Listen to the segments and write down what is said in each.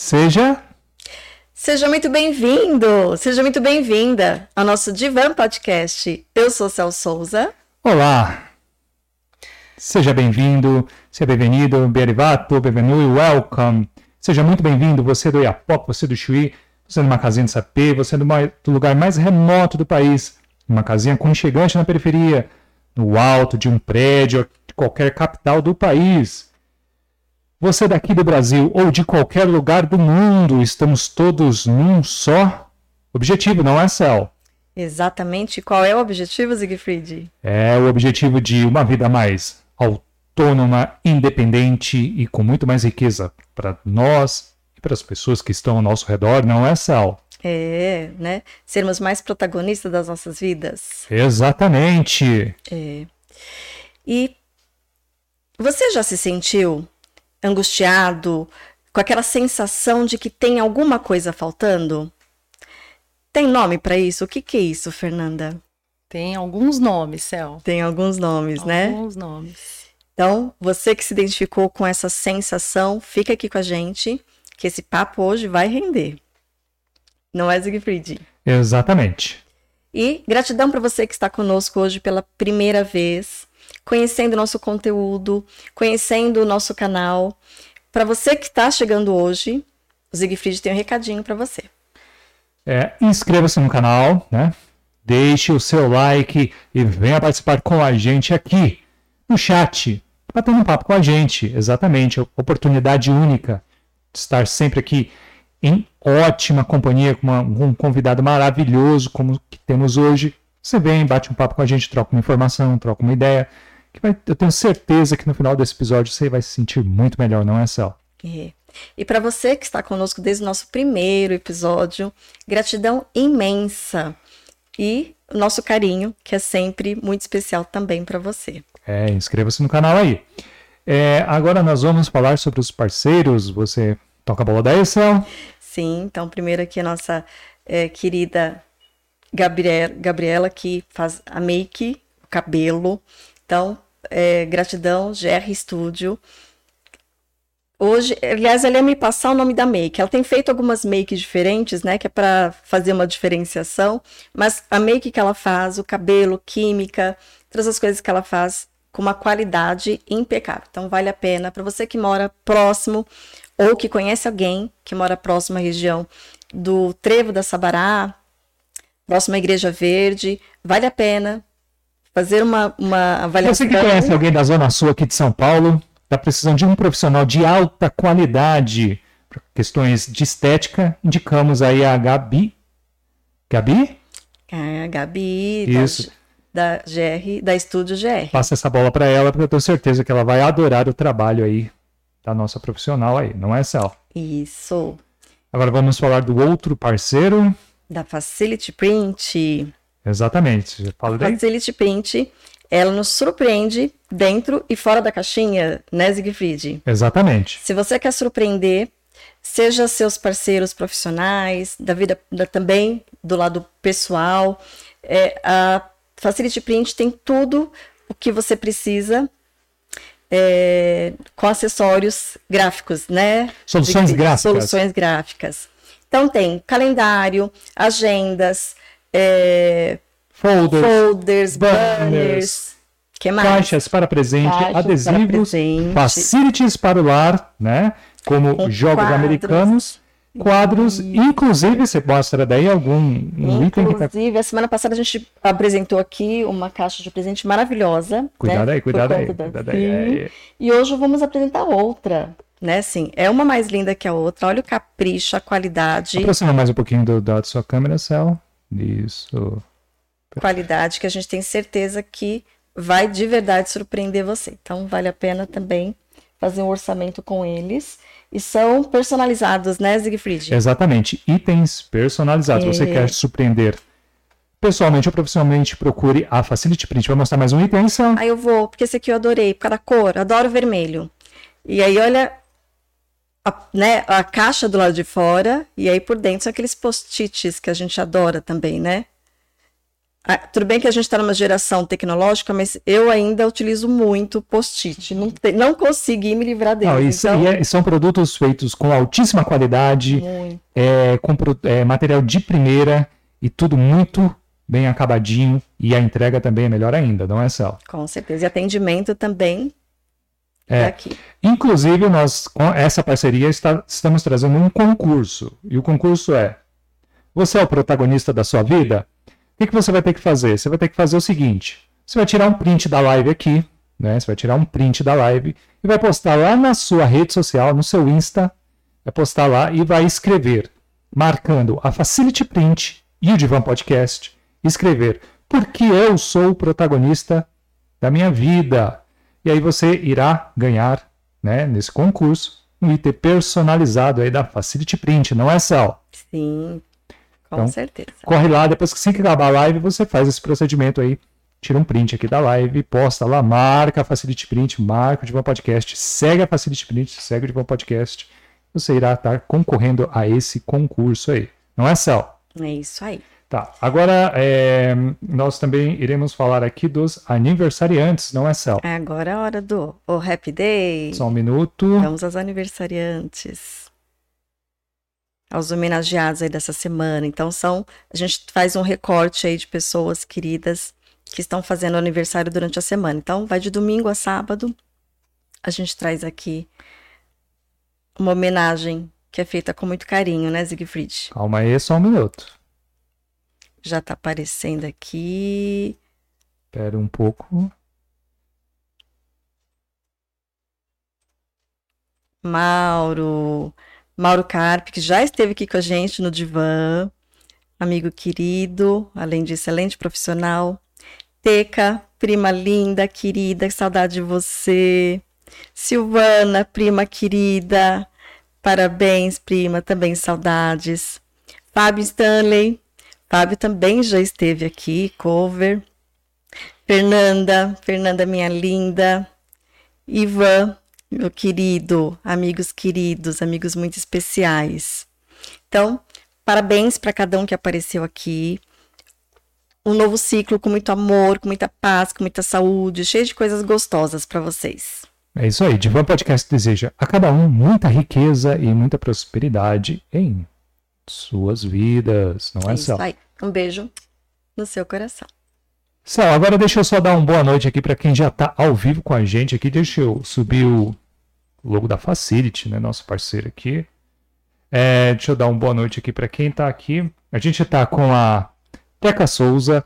Seja. Seja muito bem-vindo, seja muito bem-vinda ao nosso Divan Podcast. Eu sou Cel Souza. Olá. Seja bem-vindo, seja bem-vindo, bem-arrivato, bem-vindo, welcome. Seja muito bem-vindo, você do Iapoc, você do Chuí, você numa casinha de sapê, você do, do lugar mais remoto do país, numa casinha aconchegante na periferia, no alto de um prédio, de qualquer capital do país. Você daqui do Brasil ou de qualquer lugar do mundo, estamos todos num só objetivo, não é, Cel? Exatamente. Qual é o objetivo, Siegfried? É o objetivo de uma vida mais autônoma, independente e com muito mais riqueza para nós e para as pessoas que estão ao nosso redor, não é, Cel? É, né? Sermos mais protagonistas das nossas vidas. Exatamente. É. E você já se sentiu angustiado, com aquela sensação de que tem alguma coisa faltando? Tem nome para isso? O que, que é isso, Fernanda? Tem alguns nomes, Cel. Tem alguns nomes, alguns né? Alguns nomes. Então, você que se identificou com essa sensação, fica aqui com a gente, que esse papo hoje vai render. Não é, Siegfried? Exatamente. E gratidão para você que está conosco hoje pela primeira vez conhecendo o nosso conteúdo, conhecendo o nosso canal. Para você que está chegando hoje, o Siegfried tem um recadinho para você. É, Inscreva-se no canal, né? Deixe o seu like e venha participar com a gente aqui no chat, batendo um papo com a gente. Exatamente, oportunidade única de estar sempre aqui em ótima companhia com uma, um convidado maravilhoso como que temos hoje. Você vem, bate um papo com a gente, troca uma informação, troca uma ideia que vai, eu tenho certeza que no final desse episódio você vai se sentir muito melhor, não é, Cel? É. E para você que está conosco desde o nosso primeiro episódio, gratidão imensa e o nosso carinho, que é sempre muito especial também para você. É, inscreva-se no canal aí. É, agora nós vamos falar sobre os parceiros. Você toca a bola da Excel? Sim, então primeiro aqui a nossa é, querida Gabriela, Gabriela, que faz a make, o cabelo. Então, é, gratidão, GR Studio. Hoje, aliás, ela ia me passar o nome da make. Ela tem feito algumas makes diferentes, né? Que é para fazer uma diferenciação. Mas a make que ela faz, o cabelo, química, todas as coisas que ela faz com uma qualidade impecável. Então, vale a pena para você que mora próximo ou que conhece alguém que mora próximo à região do Trevo da Sabará, próximo à Igreja Verde, vale a pena fazer uma, uma avaliação. Você que conhece alguém da Zona Sul aqui de São Paulo, está precisando de um profissional de alta qualidade para questões de estética, indicamos aí a Gabi. Gabi? É, a Gabi. Isso. Da, da GR, da Estúdio GR. Passa essa bola para ela, porque eu tenho certeza que ela vai adorar o trabalho aí da nossa profissional aí, não é, Cel? Isso. Agora vamos falar do outro parceiro. Da Facility Print. Exatamente. Daí. Facility Print, ela nos surpreende dentro e fora da caixinha, né, Siegfried? Exatamente. Se você quer surpreender, seja seus parceiros profissionais, da vida da, também do lado pessoal, é, a Facility Print tem tudo o que você precisa é, com acessórios gráficos, né? Soluções gráficas. Soluções gráficas. Então tem calendário, agendas, é, folders, folders banners, banners que mais? caixas para presente, adesivos, para presente. facilities para o lar, né? Como Com jogos quadros. americanos quadros, inclusive você mostra daí algum um item que tá... Inclusive, a semana passada a gente apresentou aqui uma caixa de presente maravilhosa. Cuidado né? aí, cuidado aí. Cuidado aí. E hoje vamos apresentar outra. Né, assim, é uma mais linda que a outra. Olha o capricho, a qualidade. Aproxima mais um pouquinho do, da sua câmera, Cel. Isso. Qualidade que a gente tem certeza que vai de verdade surpreender você. Então, vale a pena também fazer um orçamento com eles. E são personalizados, né, Siegfried? Exatamente. Itens personalizados. É. Você quer surpreender pessoalmente ou profissionalmente, procure a Facility Print. Vai mostrar mais um item, Sam? Ah, eu vou, porque esse aqui eu adorei, por causa da cor. Adoro vermelho. E aí, olha a, né, a caixa do lado de fora, e aí por dentro são aqueles post-its que a gente adora também, né? Ah, tudo bem que a gente está numa geração tecnológica, mas eu ainda utilizo muito post-it. Não, te- não consegui me livrar deles. Não, isso, então, e é- são produtos feitos com altíssima qualidade, é, com é, material de primeira e tudo muito bem acabadinho. E a entrega também é melhor ainda, não é, Cel? Com certeza. E atendimento também É. Inclusive, nós, com essa parceria, está- estamos trazendo um concurso. E o concurso é: você é o protagonista da sua vida? O que, que você vai ter que fazer? Você vai ter que fazer o seguinte: você vai tirar um print da live aqui, né? Você vai tirar um print da live e vai postar lá na sua rede social, no seu Insta, vai postar lá e vai escrever, marcando a Facility Print e o Divan Podcast, escrever porque eu sou o protagonista da minha vida. E aí você irá ganhar, né, nesse concurso, um item personalizado aí da Facility Print, não é, Sal? Sim, com Então, certeza. Corre lá, depois que assim que acabar a live, você faz esse procedimento aí, tira um print aqui da live, posta lá, marca a Facility Print, marca o Divan Podcast, segue a Facility Print, segue o Divan Podcast, você irá estar concorrendo a esse concurso aí, não é, Sal? É isso aí. Tá, agora é, nós também iremos falar aqui dos aniversariantes, não é, Sal? Agora é a hora do o Happy Day. Só um minuto. Vamos aos aniversariantes. Aos homenageados aí dessa semana. Então são, a gente faz um recorte aí de pessoas queridas que estão fazendo aniversário durante a semana. Então vai de domingo a sábado. A gente traz aqui uma homenagem que é feita com muito carinho, né, Siegfried? Calma aí, só um minuto. Já tá aparecendo aqui. Espera um pouco. Mauro, Mauro Carpe, que já esteve aqui com a gente no divã, amigo querido, além de excelente profissional. Teca, prima linda, querida, que saudade de você. Silvana, prima querida, parabéns, prima, também saudades. Fábio Stanley, Fábio também já esteve aqui, cover. Fernanda, Fernanda, minha linda. Ivan, meu querido, amigos queridos, amigos muito especiais. Então, parabéns para cada um que apareceu aqui. Um novo ciclo com muito amor, com muita paz, com muita saúde, cheio de coisas gostosas para vocês. É isso aí. Divan Podcast deseja a cada um muita riqueza e muita prosperidade em suas vidas, não é, É Céu? isso aí. Um beijo no seu coração. Céu, agora deixa eu só dar uma boa noite aqui para quem já está ao vivo com a gente aqui. Deixa eu subir o logo da Facility, né, nosso parceiro aqui. É, deixa eu dar uma boa noite aqui para quem está aqui. A gente está com a Teca Souza.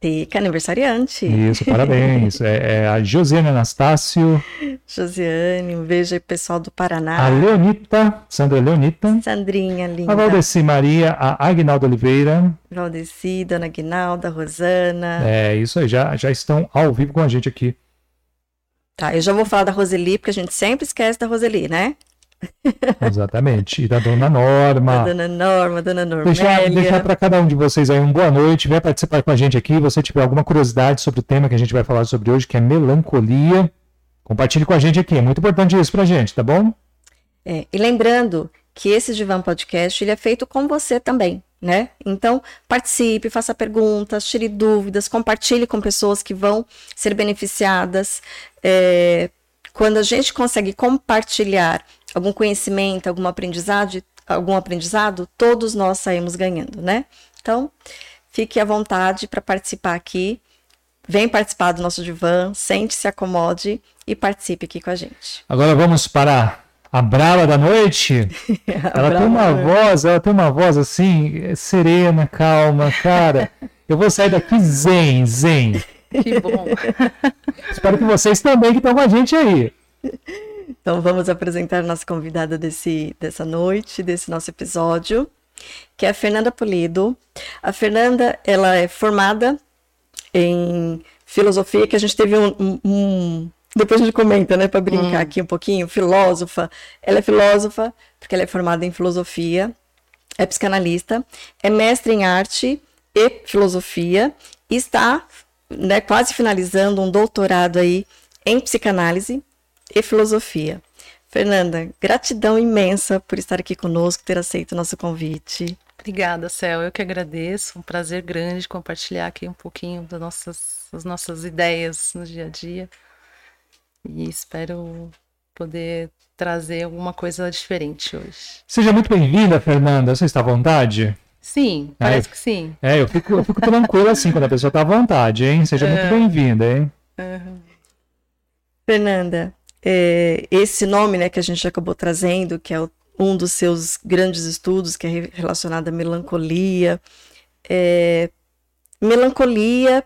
Teca, aniversariante. Isso, parabéns. é, é a Josiane Anastácio, Josiane, um beijo aí, pessoal do Paraná. a Leonita, Sandra Leonita. Sandrinha, linda. A Valdeci Maria, a Agnaldo Oliveira. Valdeci, Dona Guinalda, Rosana. É isso aí, já, já estão ao vivo com a gente aqui. Tá, eu já vou falar da Roseli, porque a gente sempre esquece da Roseli, né? Exatamente. E da Dona Da Norma. Dona Norma, Dona Normélia. Deixar, deixar para cada um de vocês aí um boa noite. Venha participar com a gente aqui. Se você tiver alguma curiosidade sobre o tema que a gente vai falar sobre hoje, que é melancolia, compartilhe com a gente aqui. É muito importante isso pra gente, tá bom? É, e lembrando que esse Divan Podcast ele é feito com você também, né? Então, participe, faça perguntas, tire dúvidas, compartilhe com pessoas que vão ser beneficiadas. É, quando a gente consegue compartilhar algum conhecimento, algum aprendizado, algum aprendizado, todos nós saímos ganhando, né? Então, fique à vontade para participar aqui. Vem participar do nosso divã, sente-se, acomode e participe aqui com a gente. Agora vamos para a Brava da Noite. Ela tem uma voz, ela tem uma voz assim, serena, calma, cara. Eu vou sair daqui zen, zen. Que bom. Espero que vocês também que estão com a gente aí. Então vamos apresentar a nossa convidada desse, dessa noite, desse nosso episódio, que é a Fernanda Polido. A Fernanda, ela é formada em filosofia, que a gente teve um, um- um- depois a gente comenta, né, para brincar aqui um pouquinho, filósofa. Ela é filósofa porque ela é formada em filosofia, é psicanalista, é mestre em arte e filosofia e está, né, quase finalizando um doutorado aí em psicanálise e filosofia. Fernanda, gratidão imensa por estar aqui conosco, ter aceito o nosso convite. Obrigada, Céu. Eu que agradeço. Um prazer grande compartilhar aqui um pouquinho das nossas, das nossas ideias no dia a dia. E espero poder trazer alguma coisa diferente hoje. Seja muito bem-vinda, Fernanda. Você está à vontade? Sim, parece é, que sim. É, eu fico, eu fico tranquilo assim quando a pessoa está à vontade, hein? Seja muito é. bem-vinda, hein? Uhum. Fernanda, é, esse nome né, que a gente acabou trazendo, que é o, um dos seus grandes estudos, que é relacionado à melancolia. É, melancolia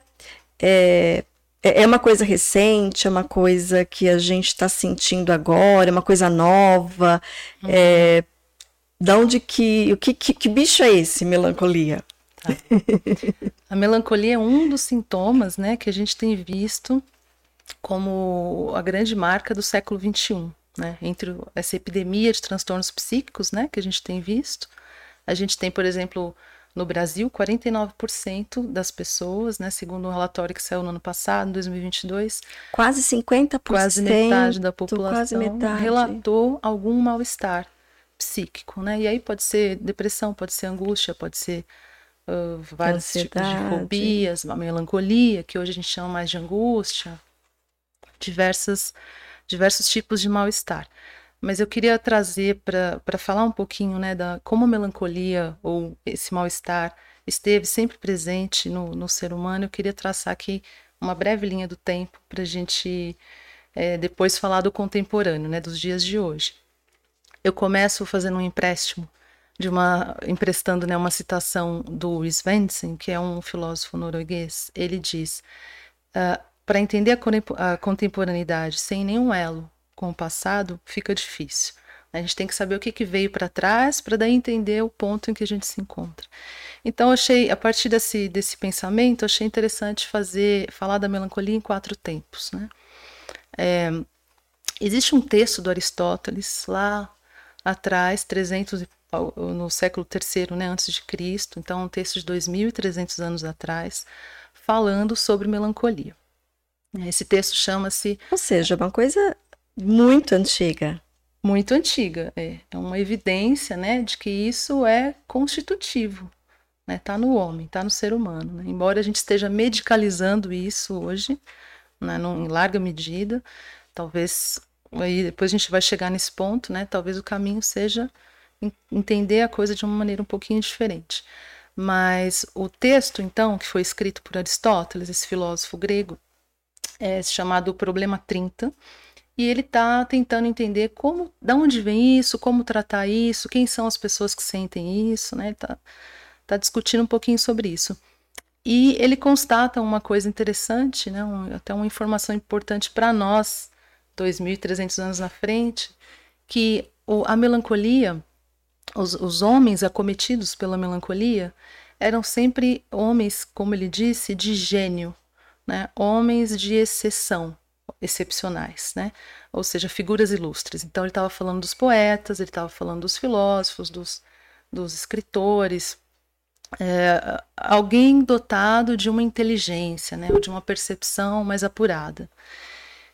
é, é, é uma coisa recente, é uma coisa que a gente está sentindo agora, é uma coisa nova. Uhum. É, da onde que, o que, que, que bicho é esse, melancolia? Tá. A melancolia é um dos sintomas, né, que a gente tem visto como a grande marca do século XXI, né? Entre essa epidemia de transtornos psíquicos, né, que a gente tem visto, a gente tem, por exemplo, no Brasil, 49% das pessoas, né, segundo um relatório que saiu no ano passado, 2022, quase 50%, quase metade da população metade. relatou algum mal-estar psíquico, né? E aí pode ser depressão, pode ser angústia, pode ser uh, vários tipos de fobias, melancolia, que hoje a gente chama mais de angústia, diversas, diversos tipos de mal-estar. Mas eu queria trazer para falar um pouquinho né, da como a melancolia ou esse mal-estar esteve sempre presente no, no ser humano. Eu queria traçar aqui uma breve linha do tempo para a gente é, depois falar do contemporâneo, né, dos dias de hoje. Eu começo fazendo um empréstimo de uma emprestando né, uma citação do Svensson, que é um filósofo norueguês. Ele diz: uh, para entender a, contemporaneidade sem nenhum elo com o passado, fica difícil. A gente tem que saber o que, que veio para trás para daí entender o ponto em que a gente se encontra. Então, achei, a partir desse, desse pensamento, achei interessante fazer falar da melancolia em quatro tempos. Né? É, existe um texto do Aristóteles lá atrás, 300 no século III, né, antes de Cristo, então um texto de 2.300 anos atrás, falando sobre melancolia. Esse texto chama-se. Ou seja, uma coisa muito antiga. Muito antiga, é. É uma evidência, né, de que isso é constitutivo, né? Tá no homem, tá no ser humano. Né? Embora a gente esteja medicalizando isso hoje, né, em larga medida, talvez aí depois a gente vai chegar nesse ponto, né? Talvez o caminho seja entender a coisa de uma maneira um pouquinho diferente. Mas o texto, então, que foi escrito por Aristóteles, esse filósofo grego, é chamado Problema 30, e ele está tentando entender como, da onde vem isso, como tratar isso, quem são as pessoas que sentem isso, né? Está tá discutindo um pouquinho sobre isso. E ele constata uma coisa interessante, né? Um, até uma informação importante para nós, 2.300 anos na frente, que o, a melancolia, os, os homens acometidos pela melancolia, eram sempre homens, como ele disse, de gênio, né? homens de exceção, excepcionais, né? ou seja, figuras ilustres. Então ele estava falando dos poetas, ele estava falando dos filósofos, dos, dos escritores, é, alguém dotado de uma inteligência, né? ou de uma percepção mais apurada.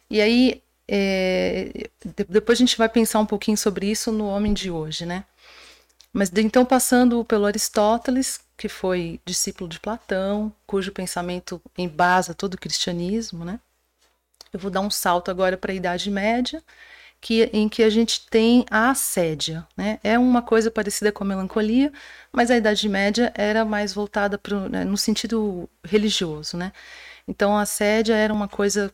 E aí, é, depois a gente vai pensar um pouquinho sobre isso no homem de hoje, né? Mas então, passando pelo Aristóteles, que foi discípulo de Platão, cujo pensamento embasa todo o cristianismo, né? Eu vou dar um salto agora para a Idade Média, que, em que a gente tem a assédia, né? É uma coisa parecida com a melancolia, mas a Idade Média era mais voltada pro, né, no sentido religioso, né? Então a assédia era uma coisa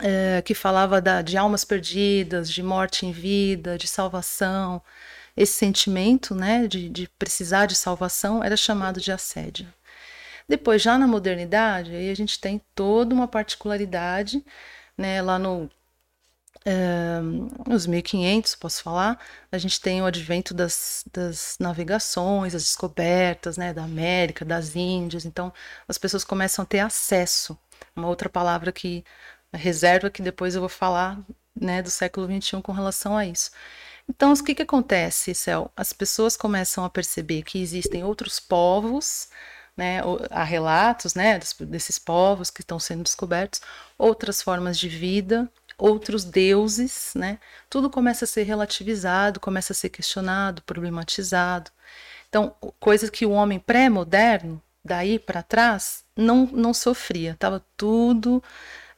é, que falava da, de almas perdidas, de morte em vida, de salvação, esse sentimento né, de, de precisar de salvação era chamado de assédio. Depois, já na modernidade, aí a gente tem toda uma particularidade, né, lá no é, nos 1500, posso falar, a gente tem o advento das, das navegações, as descobertas né, da América, das Índias, então as pessoas começam a ter acesso. Uma outra palavra que reserva que depois eu vou falar né, do século XXI com relação a isso. Então, o que, que acontece, Céu? As pessoas começam a perceber que existem outros povos, né, há relatos né, desses povos que estão sendo descobertos, outras formas de vida, outros deuses, né? Tudo começa a ser relativizado, começa a ser questionado, problematizado. Então, coisas que o homem pré-moderno, daí para trás, não, não sofria, estava tudo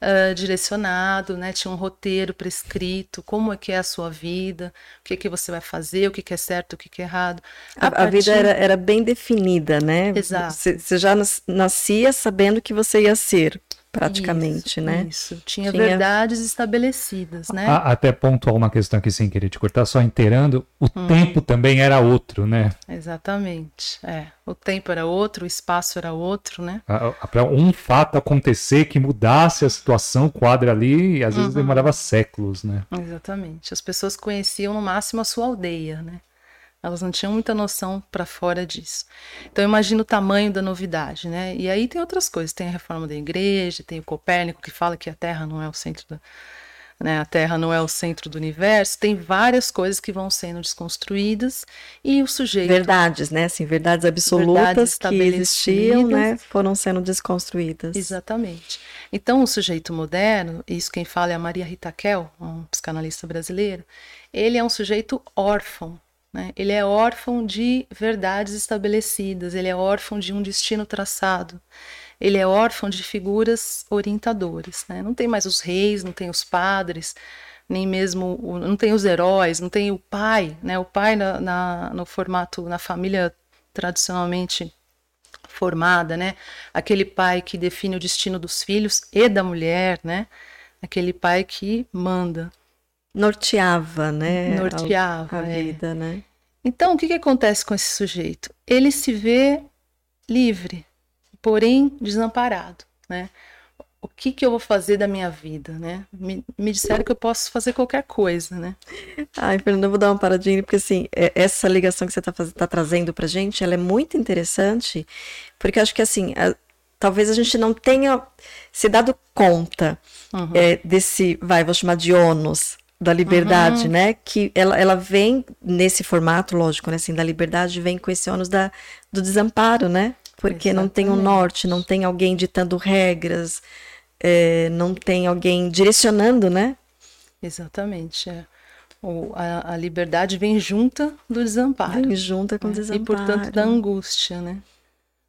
uh, direcionado, né? Tinha um roteiro prescrito, como é que é a sua vida, o que é que você vai fazer, o que, que é certo, o que, que é errado. A, a, partir... a vida era, era bem definida, né? Exato. Você já nascia sabendo que você ia ser praticamente, isso, né? Isso, tinha, tinha, verdades estabelecidas, né? A, até pontuar uma questão aqui sem querer te cortar, só inteirando, o hum. tempo também era outro, né? Exatamente, é. O tempo era outro, o espaço era outro, né? Para um fato acontecer que mudasse a situação, o quadro ali, às vezes uhum. demorava séculos, né? Exatamente. As pessoas conheciam no máximo a sua aldeia, né? Elas não tinham muita noção para fora disso. Então imagina o tamanho da novidade, né? E aí tem outras coisas, tem a reforma da igreja, tem o Copérnico que fala que a Terra não é o centro da, né? A Terra não é o centro do universo. Tem várias coisas que vão sendo desconstruídas e o sujeito verdades, né? Assim, verdades absolutas verdades que existiam, né? Foram sendo desconstruídas. Exatamente. Então o sujeito moderno, isso quem fala é a Maria Rita Kell, um psicanalista brasileira. Ele é um sujeito órfão né? Ele é órfão de verdades estabelecidas, ele é órfão de um destino traçado, ele é órfão de figuras orientadoras. Né? Não tem mais os reis, não tem os padres, nem mesmo o, não tem os heróis, não tem o pai, né? O pai na, na, no formato na família tradicionalmente formada, né? Aquele pai que define o destino dos filhos e da mulher, né? Aquele pai que manda norteava, né? Norteava a, a é. vida, né? Então, o que, que acontece com esse sujeito? Ele se vê livre, porém desamparado, né? O que, que eu vou fazer da minha vida, né? Me, me disseram que eu posso fazer qualquer coisa, né? Ai, Fernanda, eu vou dar uma paradinha, porque assim, é, essa ligação que você está tá trazendo pra gente, ela é muito interessante, porque acho que assim, a, talvez a gente não tenha se dado conta uhum. é, desse, vai, vou chamar de ônus, da liberdade, uhum. né? Que ela, ela vem nesse formato, lógico, né? Assim, da liberdade vem com esse ônus da, do desamparo, né? Porque Exatamente. não tem um norte, não tem alguém ditando regras, é, não tem alguém direcionando, né? Exatamente. É. O, a, a, liberdade vem junta do desamparo. Vem junta com o desamparo. E, portanto, da angústia, né?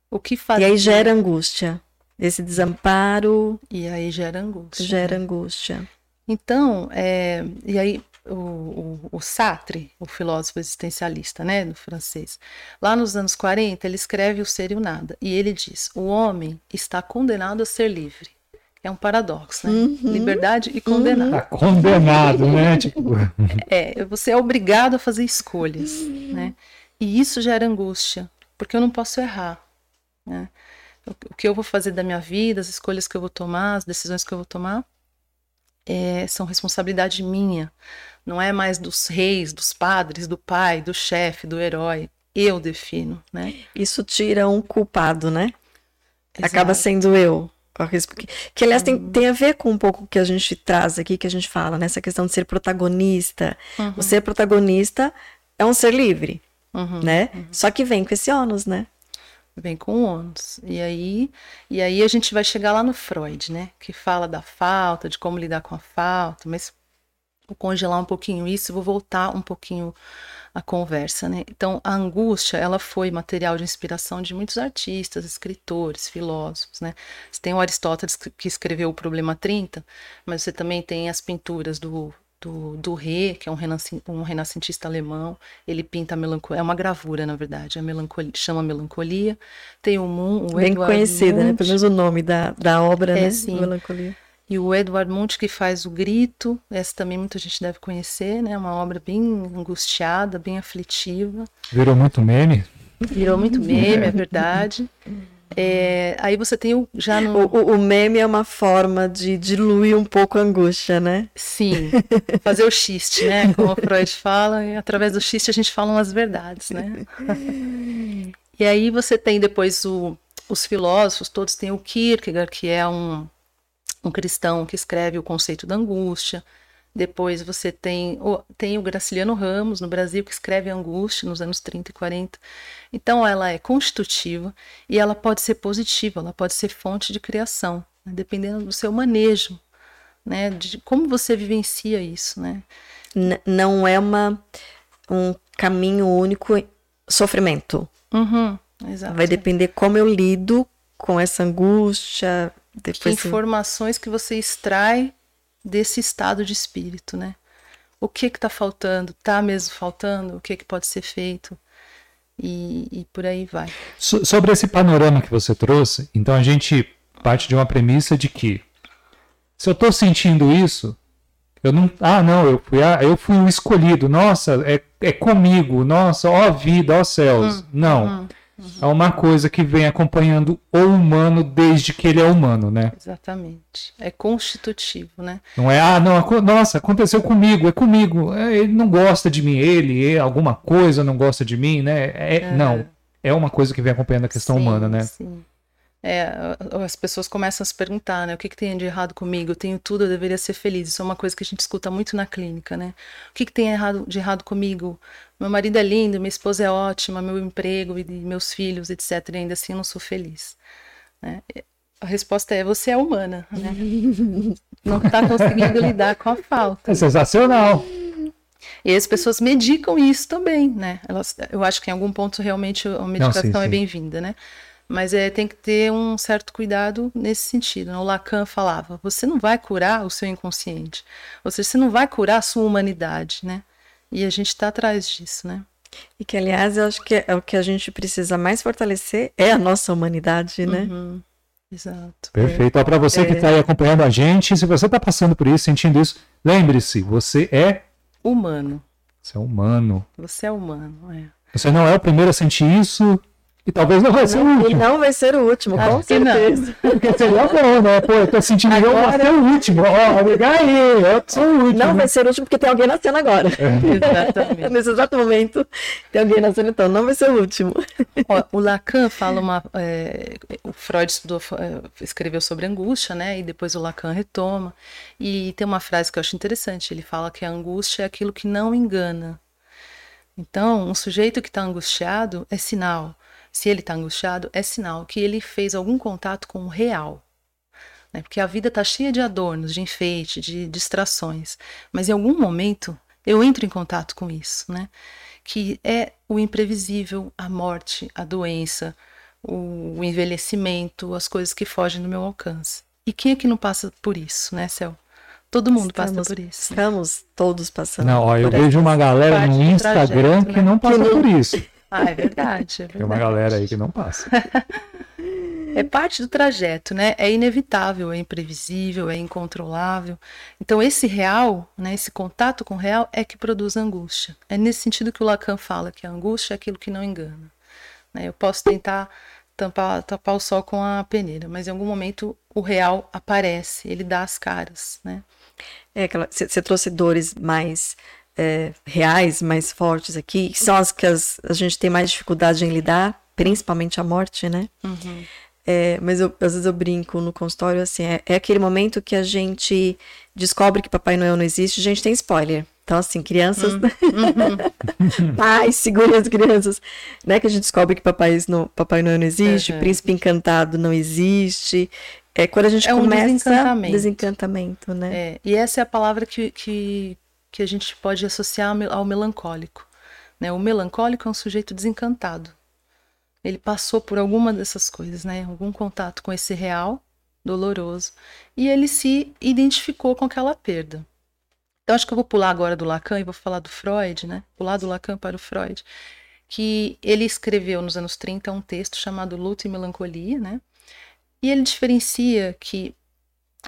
O que fazer? E aí gera angústia. Esse desamparo. E aí gera angústia. Gera né? angústia. Então, é, e aí o, o, o, Sartre, o filósofo existencialista, né, do francês, lá nos anos 40, ele escreve O Ser e o Nada, e ele diz: o homem está condenado a ser livre. É um paradoxo, né? Uhum. Liberdade e condenado. Uhum. Tá condenado, né? tipo... É, você é obrigado a fazer escolhas, uhum. né? E isso gera angústia, porque eu não posso errar, né? O que eu vou fazer da minha vida, as escolhas que eu vou tomar, as decisões que eu vou tomar, é, são responsabilidade minha. Não é mais dos reis, dos padres, do pai, do chefe, do herói. Eu defino, né? Isso tira um culpado, né? Exato. Acaba sendo eu. Que, aliás tem, uhum. tem a ver com um pouco o que a gente traz aqui, que a gente fala, nessa né? questão de ser protagonista. Uhum. O ser protagonista é um ser livre, uhum. né? Uhum. Só que vem com esse ônus, né? Vem com ônus. E aí, e aí a gente vai chegar lá no Freud, né? Que fala da falta, de como lidar com a falta, mas vou congelar um pouquinho isso, vou voltar um pouquinho a conversa, né? Então, a angústia, ela foi material de inspiração de muitos artistas, escritores, filósofos, né? Você tem o Aristóteles que escreveu o Problema 30, mas você também tem as pinturas do do, do Rê, que é um, um renascentista alemão. Ele pinta a melancolia, é uma gravura, na verdade, melancolia, chama Melancolia. Tem o Moon, o Bem Edward conhecida, né? Pelo menos o nome da, da obra, é, né? Sim. Melancolia. E o Edward Munch, que faz o Grito, essa também muita gente deve conhecer, né? Uma obra bem angustiada, bem aflitiva. Virou muito meme? Virou muito meme, é verdade. É, aí você tem o, já no... O, o, meme é uma forma de diluir um pouco a angústia, né? Sim, fazer o xiste, né? Como o Freud fala, e através do xiste a gente fala umas verdades, né? e aí você tem depois o, os filósofos, todos têm o Kierkegaard, que é um, um cristão que escreve o conceito da angústia. Depois você tem o, tem o Graciliano Ramos, no Brasil, que escreve Angústia nos anos 30 e 40. Então, ela é constitutiva e ela pode ser positiva, ela pode ser fonte de criação, né, dependendo do seu manejo né? De como você vivencia isso, né? N não é uma, um caminho único sofrimento. Uhum. Vai depender como eu lido com essa angústia. Depois que informações que você extrai desse estado de espírito, né? O que que tá faltando? Tá mesmo faltando? O que que pode ser feito? E, e por aí vai. So, sobre esse panorama que você trouxe, então a gente parte de uma premissa de que se eu estou sentindo isso, eu não. Ah, não, eu fui, ah, eu fui o escolhido. Nossa, é, é comigo. Nossa, ó vida, ó céus. Hum, não. Hum, hum. É uma coisa que vem acompanhando o humano desde que ele é humano, né? Exatamente. É constitutivo, né? Não é, ah, não, nossa, aconteceu comigo, é comigo. É, ele não gosta de mim, ele, alguma coisa não gosta de mim, né? É, é. Não. É uma coisa que vem acompanhando a questão sim, humana, né? Sim. É, as pessoas começam a se perguntar, né? O que, que tem de errado comigo? Eu tenho tudo, eu deveria ser feliz. Isso é uma coisa que a gente escuta muito na clínica, né? O que, que tem errado, de errado comigo? Meu marido é lindo, minha esposa é ótima, meu emprego e meus filhos, etc. E ainda assim eu não sou feliz. Né? A resposta é: você é humana, né? não está conseguindo lidar com a falta. É sensacional. E as pessoas medicam isso também, né? Elas, eu acho que em algum ponto realmente a medicação não, sim, é bem-vinda, né? Mas é, tem que ter um certo cuidado nesse sentido. Né? O Lacan falava: você não vai curar o seu inconsciente, ou seja, você não vai curar a sua humanidade, né? E a gente está atrás disso, né? E que, aliás, eu acho que é o que a gente precisa mais fortalecer é a nossa humanidade, né? Uhum. Exato. Perfeito. É. Para você é. que está aí acompanhando a gente, se você está passando por isso, sentindo isso, lembre-se, você é humano. Você é humano. Você é humano, é. Você não é o primeiro a sentir isso, e talvez não vai ser o último. E não vai ser o último, com certeza. Porque seria bom, né? Pô, eu tô sentindo agora... eu vou ser o último. Ó, liga aí, eu sou o último. Não vai ser o último porque tem alguém nascendo agora. É. Exatamente. Nesse exato momento tem alguém nascendo, então não vai ser o último. Ó, o Lacan fala uma. É, o Freud estudou, é, escreveu sobre angústia, né? E depois o Lacan retoma. E tem uma frase que eu acho interessante. Ele fala que a angústia é aquilo que não engana. Então, um sujeito que está angustiado é sinal se ele está angustiado, é sinal que ele fez algum contato com o real. Né? Porque a vida está cheia de adornos, de enfeite, de distrações. Mas em algum momento eu entro em contato com isso, né? que é o imprevisível, a morte, a doença, o envelhecimento, as coisas que fogem do meu alcance. E quem é que não passa por isso, né, Céu? Todo mundo estamos, passa por isso. Estamos todos passando. Não, ó, eu vejo uma galera no Instagram trajeto, que né? não passa que por isso. Ah, é verdade, é verdade. Tem uma galera aí que não passa. é parte do trajeto, né? É inevitável, é imprevisível, é incontrolável. Então, esse real, né, esse contato com o real é que produz angústia. É nesse sentido que o Lacan fala que a angústia é aquilo que não engana. Né? Eu posso tentar tampar, tapar o sol com a peneira, mas em algum momento o real aparece, ele dá as caras, né? É, você trouxe dores mais é, reais mais fortes aqui, que são as que as, a gente tem mais dificuldade em lidar, principalmente a morte, né? Uhum. É, mas eu, às vezes eu brinco no consultório assim: é, é, aquele momento que a gente descobre que Papai Noel não existe, a gente tem spoiler. Então, assim, crianças. Uhum. uhum. Pais, segurem as crianças. Né? Que a gente descobre que Papai, no, Papai Noel não existe, uhum. Príncipe Encantado não existe. É quando a gente é começa. Um desencantamento. desencantamento, né? É, e essa é a palavra que, que, que a gente pode associar ao melancólico. Né? O melancólico é um sujeito desencantado. Ele passou por alguma dessas coisas, né? algum contato com esse real doloroso, e ele se identificou com aquela perda. Então, acho que eu vou pular agora do Lacan e vou falar do Freud, né? Pular do Lacan para o Freud, que ele escreveu nos anos 30 um texto chamado Luto e Melancolia, né? E ele diferencia que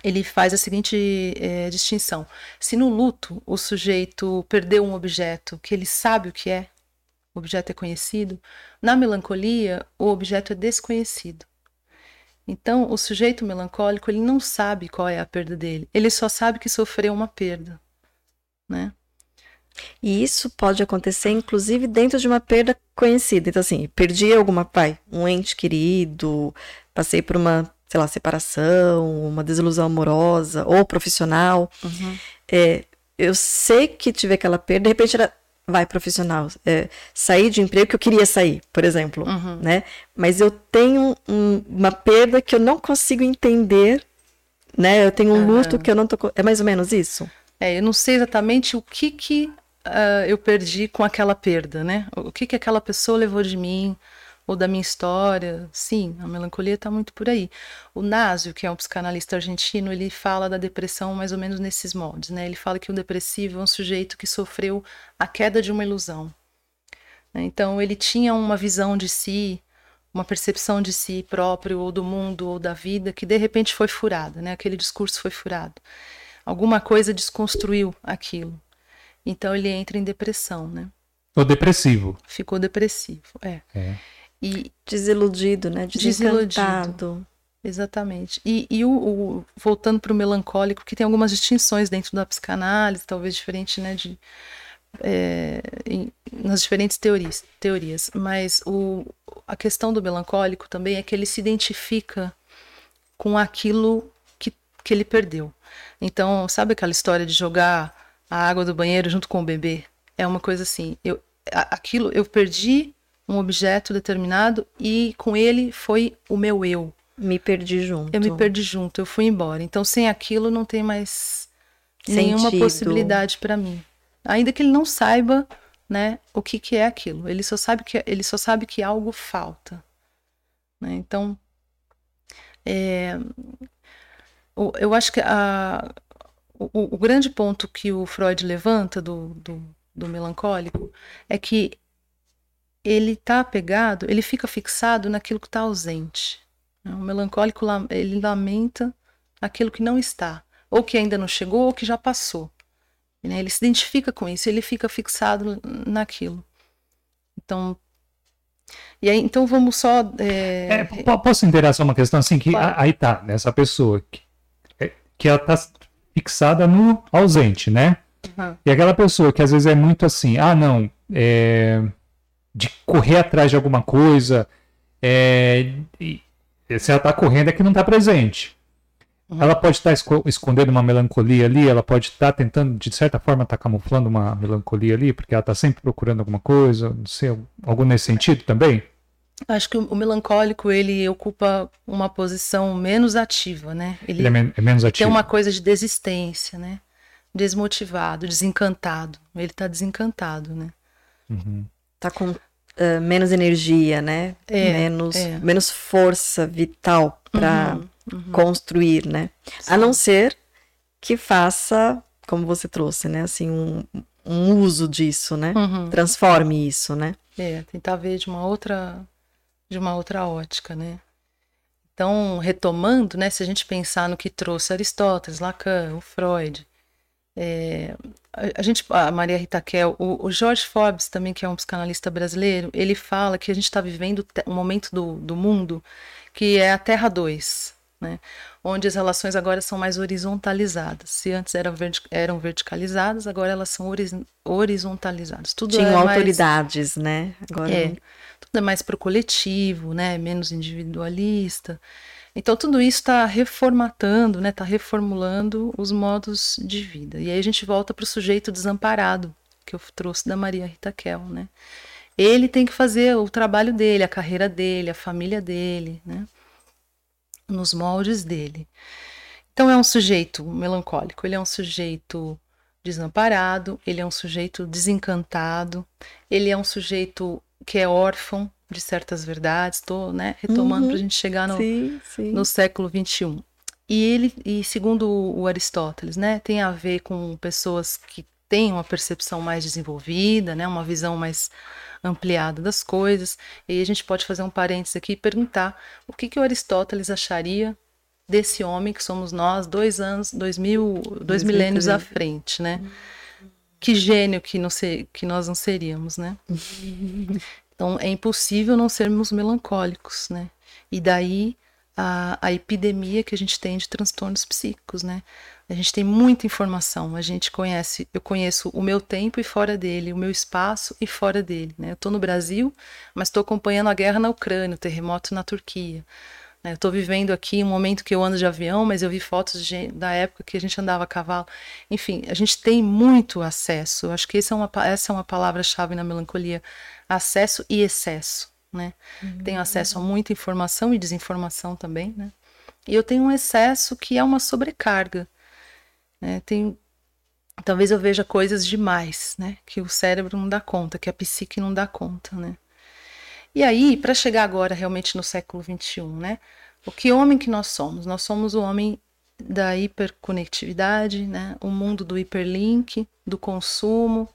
ele faz a seguinte é, distinção: se no luto o sujeito perdeu um objeto que ele sabe o que é, o objeto é conhecido, na melancolia o objeto é desconhecido. Então, o sujeito melancólico ele não sabe qual é a perda dele, ele só sabe que sofreu uma perda, né? E isso pode acontecer, inclusive, dentro de uma perda conhecida. Então, assim, perdi alguma pai, um ente querido, passei por uma sei lá, separação, uma desilusão amorosa ou profissional. Uhum. É, eu sei que tive aquela perda, de repente era, vai profissional, é, sair de emprego que eu queria sair, por exemplo, uhum. né? Mas eu tenho um, uma perda que eu não consigo entender né? Eu tenho um luto que eu não tô. É mais ou menos isso? É, eu não sei exatamente o que que uh, eu perdi com aquela perda, né? O que que aquela pessoa levou de mim ou da minha história. Sim, a melancolia está muito por aí. O Nasio, que é um psicanalista argentino, ele fala da depressão mais ou menos nesses moldes, né? Ele fala que o depressivo é um sujeito que sofreu a queda de uma ilusão. Então ele tinha uma visão de si, uma percepção de si próprio ou do mundo ou da vida que de repente foi furada, né? Aquele discurso foi furado. Alguma coisa desconstruiu aquilo. Então ele entra em depressão, né? O depressivo. Ficou depressivo, é. é. E desiludido, né? Desiludido. Exatamente. E, e o, o, voltando para o melancólico, que tem algumas distinções dentro da psicanálise, talvez diferente, né, de, é, em, nas diferentes teorias, teorias. Mas o, a questão do melancólico também é que ele se identifica com aquilo que, que ele perdeu. Então, sabe aquela história de jogar a água do banheiro junto com o bebê? É uma coisa assim. Eu, aquilo eu perdi um objeto determinado e com ele foi o meu eu. Me perdi junto. Eu me perdi junto, eu fui embora. Então, sem aquilo não tem mais Sentido. nenhuma possibilidade para mim. Ainda que ele não saiba, né, o que, que é aquilo. Ele só sabe que ele só sabe que algo falta. Né? Então, é, eu acho que a, o, o, grande ponto que o Freud levanta do, do, do melancólico é que ele está apegado, ele fica fixado naquilo que está ausente. O melancólico ele lamenta aquilo que não está, ou que ainda não chegou, ou que já passou. Né? Ele se identifica com isso, ele fica fixado naquilo. Então, e aí, então vamos só. É... É, posso entender só uma questão assim que claro. aí tá nessa pessoa que, é, que ela está fixada no ausente, né? Uhum. E aquela pessoa que às vezes é muito assim, ah não, é, de correr atrás de alguma coisa. É, e, se ela está correndo é que não está presente. Uhum. Ela pode estar tá escondendo uma melancolia ali, ela pode estar tá tentando, de certa forma, estar tá camuflando uma melancolia ali, porque ela está sempre procurando alguma coisa, não sei, algo nesse sentido também? Acho que o melancólico ele ocupa uma posição menos ativa, né? Ele, ele é, men é, menos ativo. Tem uma coisa de desistência, né? Desmotivado, desencantado. Ele está desencantado, né? Uhum. Tá com uh, menos energia, né? É, menos, é. menos força vital para uhum, uhum. construir, né? Sim. A não ser que faça, como você trouxe, né? Assim, um, um uso disso, né? Uhum. Transforme isso, né? É, tentar ver de uma outra, de uma outra ótica, né? Então, retomando, né? Se a gente pensar no que trouxe Aristóteles, Lacan, o Freud, é, a, gente, a Maria Rita Kel, o, o George Forbes também, que é um psicanalista brasileiro, ele fala que a gente está vivendo um momento do, do mundo que é a Terra 2, né? onde as relações agora são mais horizontalizadas. Se antes eram, vertic eram verticalizadas, agora elas são horizontalizadas. Tudo Tinham é autoridades, né? Agora é, tudo é mais para o coletivo, né? menos individualista. Então tudo isso está reformatando, né? Está reformulando os modos de vida. E aí a gente volta para o sujeito desamparado que eu trouxe da Maria Rita Kel, né? Ele tem que fazer o trabalho dele, a carreira dele, a família dele, né? Nos moldes dele. Então é um sujeito melancólico, ele é um sujeito desamparado, ele é um sujeito desencantado, ele é um sujeito que é órfão, de certas verdades, estou né, retomando uhum. para a gente chegar no, sim, sim. no século XXI. E ele, e segundo o Aristóteles, né, tem a ver com pessoas que têm uma percepção mais desenvolvida, né, uma visão mais ampliada das coisas. E a gente pode fazer um parênteses aqui e perguntar o que, que o Aristóteles acharia desse homem que somos nós, dois anos, dois mil, dois milênios à frente, né? Que gênio que, não ser, que nós não seríamos, né? Então é impossível não sermos melancólicos, né? E daí a, a epidemia que a gente tem de transtornos psíquicos, né? A gente tem muita informação, a gente conhece, eu conheço o meu tempo e fora dele, o meu espaço e fora dele, né? Eu estou no Brasil, mas estou acompanhando a guerra na Ucrânia, o terremoto na Turquia. Né? Eu estou vivendo aqui um momento que eu ando de avião, mas eu vi fotos de, da época que a gente andava a cavalo. Enfim, a gente tem muito acesso. Acho que essa é uma, essa é uma palavra-chave na melancolia acesso e excesso, né? Uhum. Tenho acesso a muita informação e desinformação também, né? e eu tenho um excesso que é uma sobrecarga. Né? Tem, talvez eu veja coisas demais, né? Que o cérebro não dá conta, que a psique não dá conta, né? E aí, para chegar agora realmente no século XXI, né? O que homem que nós somos? Nós somos o homem da hiperconectividade, né? O mundo do hiperlink, do consumo,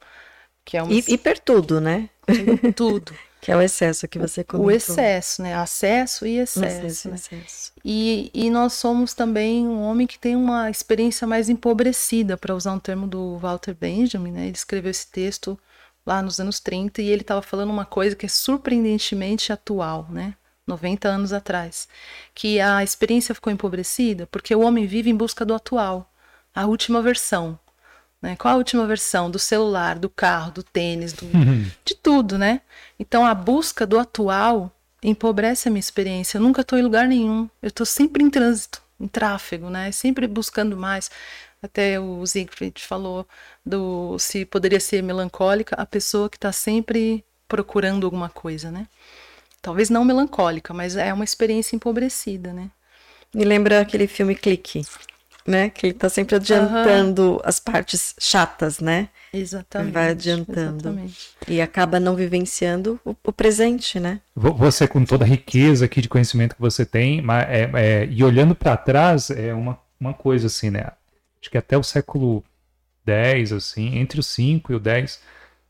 que é um hiper tudo, né? Tudo. que é o excesso que você comentou. O excesso, né? Acesso e excesso. Né? excesso. E, e nós somos também um homem que tem uma experiência mais empobrecida, para usar um termo do Walter Benjamin, né? Ele escreveu esse texto lá nos anos 30 e ele estava falando uma coisa que é surpreendentemente atual, né? 90 anos atrás, que a experiência ficou empobrecida porque o homem vive em busca do atual, a última versão. Né? Qual a última versão do celular, do carro, do tênis, do, de tudo, né? Então a busca do atual empobrece a minha experiência. Eu nunca estou em lugar nenhum. Eu estou sempre em trânsito, em tráfego, né? Sempre buscando mais. Até o Siegfried falou do se poderia ser melancólica a pessoa que está sempre procurando alguma coisa, né? Talvez não melancólica, mas é uma experiência empobrecida, né? Me lembra aquele filme Clique, né? Que ele está sempre adiantando uhum. as partes chatas, né? Exatamente. Vai adiantando. Exatamente. E acaba não vivenciando o, o, presente, né? Você, com toda a riqueza aqui de conhecimento que você tem, mas, é, é, e olhando para trás, é uma, uma coisa assim, né? acho que até o século X, assim, entre o 5 e o 10,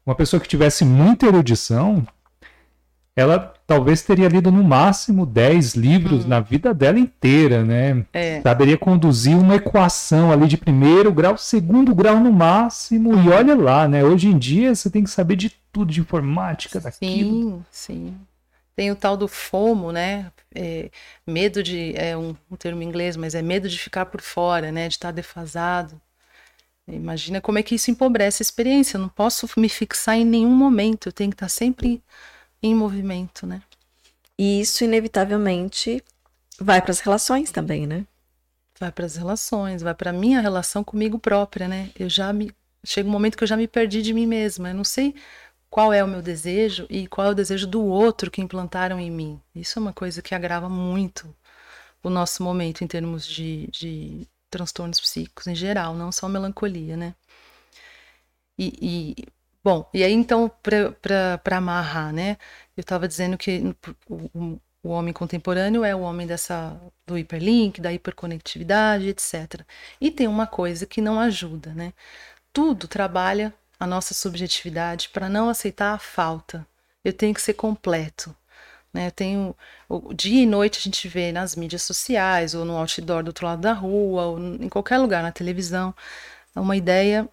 uma pessoa que tivesse muita erudição, ela talvez teria lido no máximo 10 livros hum. na vida dela inteira, né? É. Saberia conduzir uma equação ali de primeiro grau, segundo grau no máximo, e olha lá, né? Hoje em dia você tem que saber de tudo de informática, daquilo. Sim, sim. Tem o tal do FOMO, né? É, medo de. É um, um, termo em inglês, mas é medo de ficar por fora, né? De estar defasado. Imagina como é que isso empobrece a experiência. Eu não posso me fixar em nenhum momento. Eu tenho que estar sempre em movimento, né? E isso, inevitavelmente, vai para as relações também, né? Vai para as relações, vai para a minha relação comigo própria, né? Eu já me. Chega um momento que eu já me perdi de mim mesma. Eu não sei qual é o meu desejo e qual é o desejo do outro que implantaram em mim. Isso é uma coisa que agrava muito o nosso momento em termos de, de transtornos psíquicos em geral, não só melancolia, né? E, e bom, e aí então, para amarrar, né? Eu estava dizendo que o, o homem contemporâneo é o homem dessa do hiperlink, da hiperconectividade, etc. E tem uma coisa que não ajuda, né? Tudo trabalha a nossa subjetividade para não aceitar a falta. Eu tenho que ser completo. Né? Eu tenho dia e noite a gente vê nas mídias sociais ou no outdoor do outro lado da rua ou em qualquer lugar na televisão uma ideia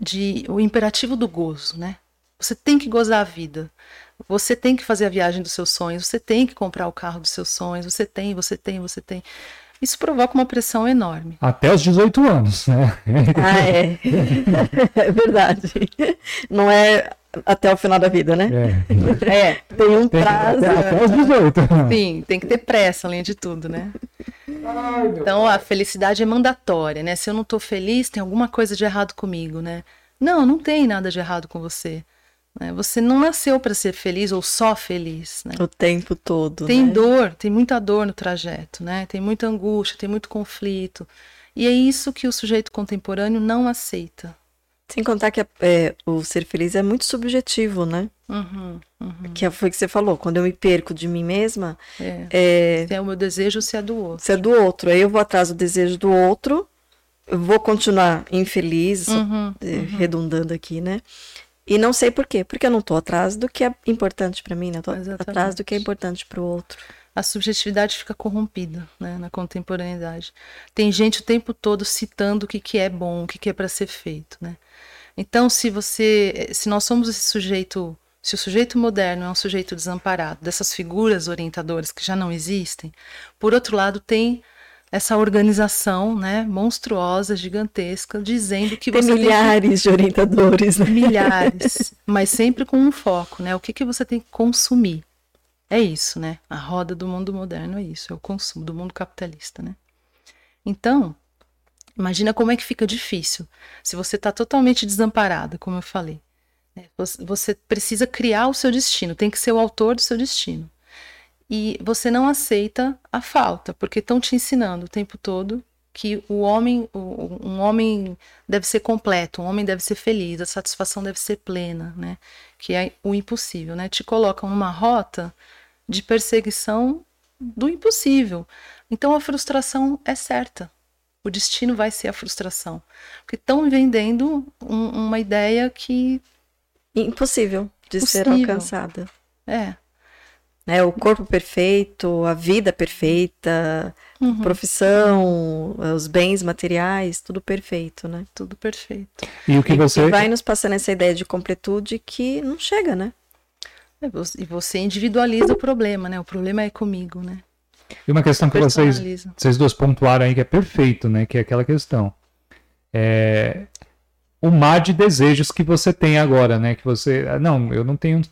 de o imperativo do gozo, né? Você tem que gozar a vida. Você tem que fazer a viagem dos seus sonhos, você tem que comprar o carro dos seus sonhos, você tem, você tem, você tem. Isso provoca uma pressão enorme. Até os 18 anos, né? Ah, é. é verdade. Não é até o final da vida, né? É, é tem um tem prazo. Até, até os 18. Sim, tem que ter pressa, além de tudo, né? Ai, então, a felicidade é mandatória, né? Se eu não tô feliz, tem alguma coisa de errado comigo, né? Não, não tem nada de errado com você. Né? Você não nasceu para ser feliz ou só feliz. Né? O tempo todo. Tem né? dor, tem muita dor no trajeto, né? tem muita angústia, tem muito conflito. E é isso que o sujeito contemporâneo não aceita. Sem contar que é, o ser feliz é muito subjetivo, né? Uhum, uhum. Que foi o que você falou, quando eu me perco de mim mesma. É. É, se é o meu desejo, se é do outro. Se é do outro. Aí eu vou atrás do desejo do outro, eu vou continuar infeliz, uhum, é, uhum. redundando aqui, né? E não sei por quê, porque eu não estou atrás do que é importante para mim, né? Estou atrás do que é importante para o outro. A subjetividade fica corrompida né, na contemporaneidade. Tem gente o tempo todo citando o que, que é bom, o que, que é para ser feito, né? Então, se você, se nós somos esse sujeito, se o sujeito moderno é um sujeito desamparado, dessas figuras orientadoras que já não existem, por outro lado tem essa organização, né, monstruosa, gigantesca, dizendo que tem você milhares tem de orientadores, né? milhares, mas sempre com um foco, né? O que que você tem que consumir? É isso, né? A roda do mundo moderno é isso, é o consumo do mundo capitalista, né? Então, imagina como é que fica difícil se você está totalmente desamparada, como eu falei. Né? Você precisa criar o seu destino, tem que ser o autor do seu destino. e você não aceita a falta, porque estão te ensinando o tempo todo que o homem, um homem deve ser completo, um homem deve ser feliz, a satisfação deve ser plena, né? Que é o impossível, né? Te colocam numa rota de perseguição do impossível. Então a frustração é certa. O destino vai ser a frustração. Porque estão vendendo um, uma ideia que. Impossível de ser alcançada. É. É, o corpo perfeito, a vida perfeita, uhum. profissão, os bens materiais, tudo perfeito, né? Tudo perfeito. E o que você. E vai nos passando essa ideia de completude que não chega, né? É, e você individualiza o problema, né? O problema é comigo, né? E uma questão que vocês, vocês dois pontuaram aí que é perfeito, né? Que é aquela questão. É, o mar de desejos que você tem agora, né? Que você. Não, eu não tenho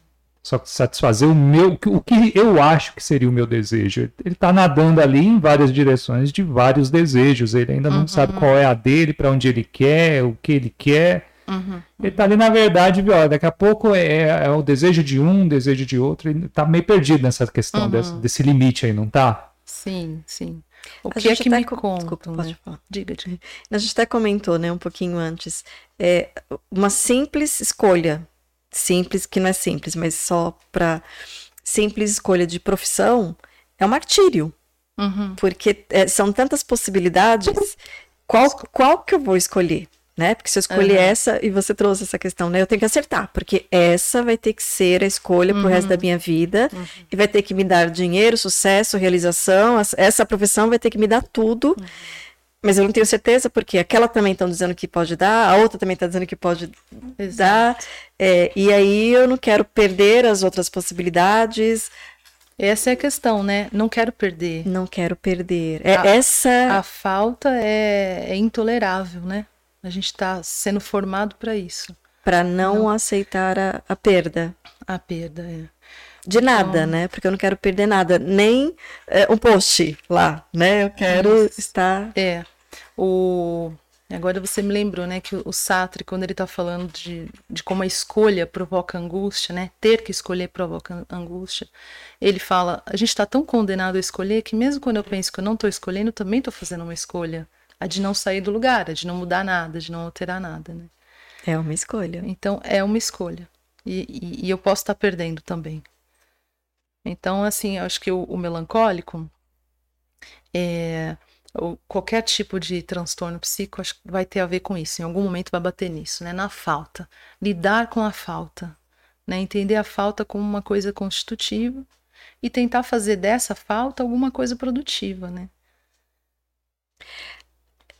só satisfazer o meu, o que eu acho que seria o meu desejo. Ele está nadando ali em várias direções de vários desejos. Ele ainda não uhum. sabe qual é a dele, para onde ele quer, o que ele quer. Uhum. Ele está ali, na verdade, ó, daqui a pouco é, é, o desejo de um, o desejo de outro. Ele está meio perdido nessa questão uhum. desse, desse, limite aí, não tá? Sim, sim. O a que é que me conta? Desculpa, né? Diga, diga. A gente até comentou, né, um pouquinho antes. É uma simples escolha simples, que não é simples, mas só para simples escolha de profissão, é um martírio. Uhum. Porque é, são tantas possibilidades, qual, qual que eu vou escolher? Né? Porque se eu escolher uhum. essa, e você trouxe essa questão, né? Eu tenho que acertar, porque essa vai ter que ser a escolha uhum. pro resto da minha vida, uhum. e vai ter que me dar dinheiro, sucesso, realização, essa profissão vai ter que me dar tudo. Uhum mas eu não tenho certeza porque aquela também estão dizendo que pode dar, a outra também está dizendo que pode Exato. dar, é, e aí eu não quero perder as outras possibilidades. Essa é a questão, né? Não quero perder. Não quero perder. É a, essa. A falta é, é intolerável, né? A gente está sendo formado para isso. Para não, não, aceitar a, a perda. A perda, é. De nada, então... né? Porque eu não quero perder nada, nem é, um post lá, né? Eu quero Isso. estar. É. O... Agora você me lembrou, né, que o Sartre, quando ele está falando de, de como a escolha provoca angústia, né, ter que escolher provoca angústia, ele fala, a gente está tão condenado a escolher que mesmo quando eu penso que eu não estou escolhendo, eu também estou fazendo uma escolha, a de não sair do lugar, a de não mudar nada, de não alterar nada, né. É uma escolha. Então, é uma escolha. E, e, e eu posso estar perdendo também. Então, assim, eu acho que o, o melancólico é ou qualquer tipo de transtorno psíquico acho que vai ter a ver com isso. Em algum momento vai bater nisso, né? Na falta. Lidar com a falta. Né? Entender a falta como uma coisa constitutiva e tentar fazer dessa falta alguma coisa produtiva, né?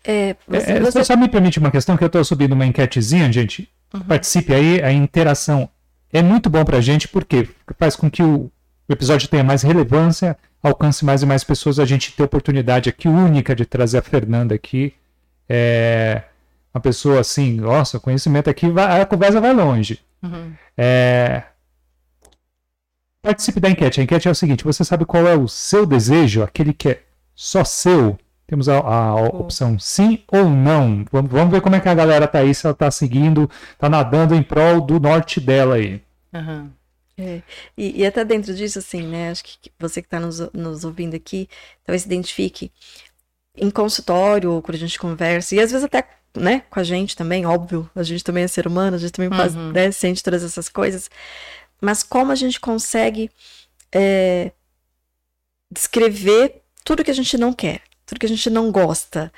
É, você, é, você... Só me permite uma questão que eu estou subindo uma enquetezinha, gente. Uhum. Participe aí, a interação é muito bom para a gente, porque faz com que o, o episódio tenha mais relevância alcance mais e mais pessoas, a gente ter oportunidade aqui única de trazer a Fernanda aqui. É uma pessoa assim, nossa, conhecimento aqui, vai, a conversa vai longe. Uhum. É, participe da enquete. A enquete é o seguinte: você sabe qual é o seu desejo, aquele que é só seu? Temos a, a opção sim ou não. Vamos, vamos, ver como é que a galera tá aí, se ela tá seguindo, tá nadando em prol do norte dela aí. Uhum. É. E, e, até dentro disso, assim, né? Acho que você que está nos, nos ouvindo aqui, talvez se identifique em consultório, ou quando a gente conversa, e às vezes até né, com a gente também, óbvio, a gente também é ser humano, a gente também faz, uhum. né, sente todas essas coisas, mas como a gente consegue é, descrever tudo que a gente não quer, tudo que a gente não gosta,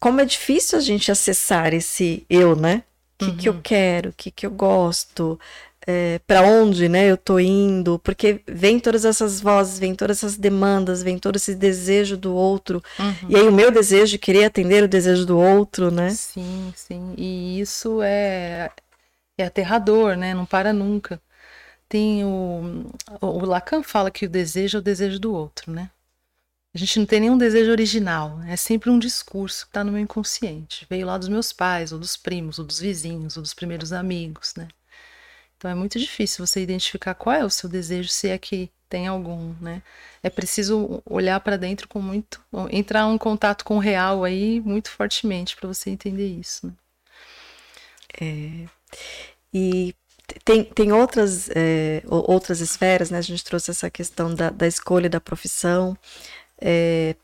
como é difícil a gente acessar esse eu, né? O que, uhum. que eu uhum. quero, o que, que eu gosto, é, para onde né, eu tô indo, porque vem todas essas vozes, vem todas essas demandas, vem todo esse desejo do outro. Uhum. E aí o meu desejo de querer atender o desejo do outro, né? Sim, sim. E isso é, é aterrador, né? Não para nunca. Tem o, o Lacan fala que o desejo é o desejo do outro, né? A gente não tem nenhum desejo original, é sempre um discurso que está no meu inconsciente. Veio lá dos meus pais, ou dos primos, ou dos vizinhos, ou dos primeiros amigos, né? Então é muito difícil você identificar qual é o seu desejo, se é que tem algum, né? É preciso olhar para dentro com muito, entrar em contato com o real aí muito fortemente para você entender isso. Né? É, e tem, tem outras, é, outras esferas, né? A gente trouxe essa questão da, da escolha da profissão. É,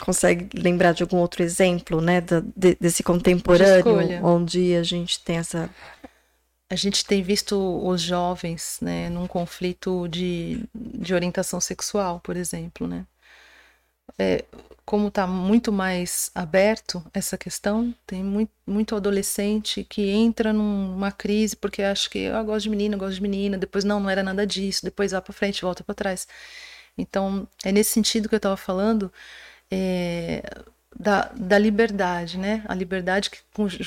consegue lembrar de algum outro exemplo, né? Da, de, desse contemporâneo, onde a gente tem essa. A gente tem visto os jovens, né, num conflito de, de orientação sexual, por exemplo, né? É, como está muito mais aberto essa questão, tem muito, muito adolescente que entra numa crise porque acha que ah, eu gosto de menina, eu gosto de menina, depois não, não era nada disso, depois vai para frente, volta para trás. Então, é nesse sentido que eu estava falando é, da, da liberdade, né? A liberdade que,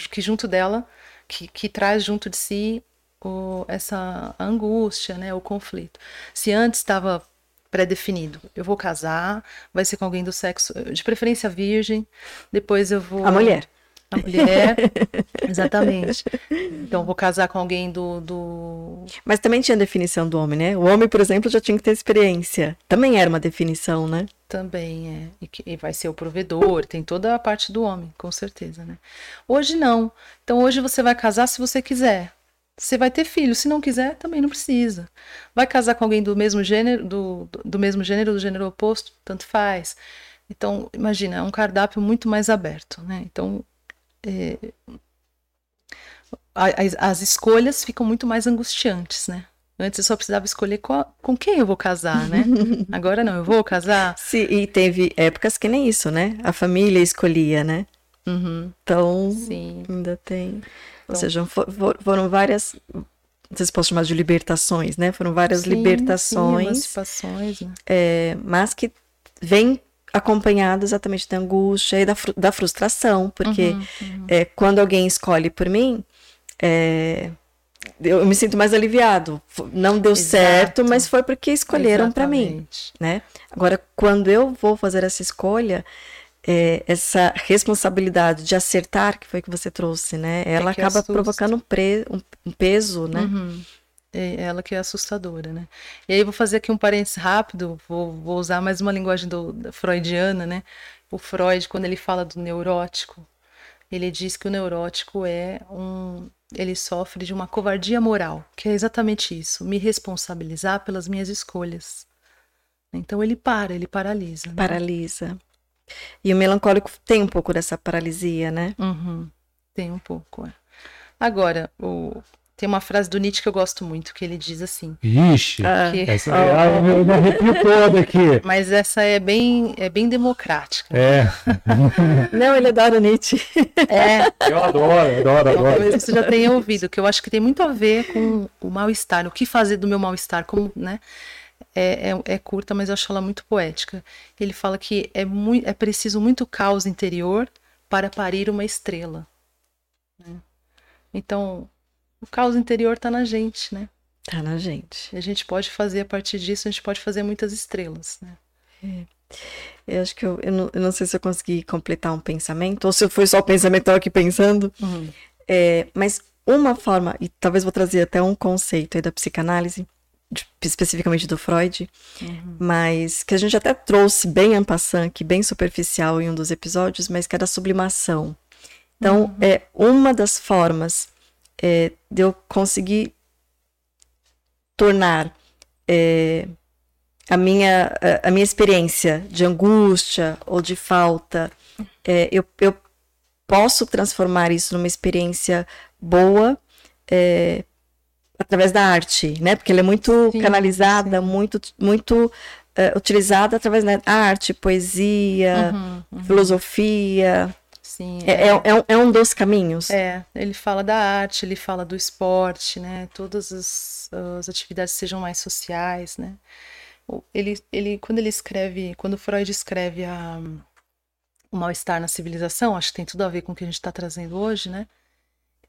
que junto dela, que, que traz junto de si o, essa angústia, né? O conflito. Se antes estava pré-definido. Eu vou casar, vai ser com alguém do sexo, de preferência virgem. Depois eu vou. A mulher. A mulher, exatamente. Então, vou casar com alguém do, do. Mas também tinha definição do homem, né? O homem, por exemplo, já tinha que ter experiência. Também era uma definição, né? Também é. E, que, e vai ser o provedor, tem toda a parte do homem, com certeza, né? Hoje não. Então, hoje você vai casar se você quiser. Você vai ter filho, se não quiser, também não precisa. Vai casar com alguém do mesmo gênero, do, do mesmo gênero, do gênero oposto, tanto faz. Então, imagina, é um cardápio muito mais aberto, né? Então, é, as, as, escolhas ficam muito mais angustiantes, né? Antes eu só precisava escolher qual, com quem eu vou casar, né? Agora não, eu vou casar. Sim, e teve épocas que nem isso, né? A família escolhia, né? Uhum. Então, Sim. ainda tem. Ou seja, for, foram várias. Não sei se posso chamar de libertações, né? Foram várias sim, libertações. Sim, né? é, mas que vêm acompanhadas exatamente da angústia e da, da frustração, porque uhum, uhum. É, quando alguém escolhe por mim, é, eu me sinto mais aliviado. Não deu Exato. certo, mas foi porque escolheram para mim, né? Agora, quando eu vou fazer essa escolha, é, essa responsabilidade de acertar, que foi que você trouxe, né? É ela acaba assusta. provocando um, um, um, peso, né? Uhum. É ela que é assustadora, né? E aí vou fazer aqui um parênteses rápido, vou, vou usar mais uma linguagem do, freudiana, né? O Freud, quando ele fala do neurótico, ele diz que o neurótico é um. Ele sofre de uma covardia moral, que é exatamente isso, me responsabilizar pelas minhas escolhas. Então ele para, ele paralisa. Né? Paralisa. E o melancólico tem um pouco dessa paralisia, né? Uhum, tem um pouco. É. Agora, o, tem uma frase do Nietzsche que eu gosto muito, que ele diz assim. Ixi, ah, que... essa, ah, eu me arrepio todo aqui. Mas essa é bem, é bem democrática. É. Não, ele adora Nietzsche. É. Eu adoro, adoro, adoro. Talvez você já tenha ouvido, que eu acho que tem muito a ver com o mal-estar, o que fazer do meu mal-estar, como, né? é, é, é, curta, mas eu acho ela muito poética. Ele fala que é, muito, é preciso muito caos interior para parir uma estrela. Né? Então, o caos interior está na gente, né? Está na gente. E a gente pode fazer, a partir disso, a gente pode fazer muitas estrelas, né? É. Eu acho que eu, eu, não, eu não sei se eu consegui completar um pensamento, ou se foi só o pensamento aqui pensando. Uhum. É, mas uma forma, e talvez vou trazer até um conceito aí da psicanálise, de, especificamente do Freud, uhum. mas que a gente até trouxe bem en passant, que bem superficial em um dos episódios, mas que é da sublimação. Então, uhum. é uma das formas é, de eu conseguir tornar é, a, minha, a, a, minha experiência de angústia ou de falta, é, eu, eu posso transformar isso numa experiência boa, é, através da arte, né? Porque ela é muito sim, canalizada, sim. muito, muito uh, utilizada através da arte, poesia, uhum, uhum. filosofia. Sim, é, é, é, um, é, um, dos caminhos. É, ele fala da arte, ele fala do esporte, né? Todas as, as atividades sejam mais sociais, né? Ele, ele, quando ele escreve, quando Freud escreve a, o mal-estar na civilização, acho que tem tudo a ver com o que a gente está trazendo hoje, né?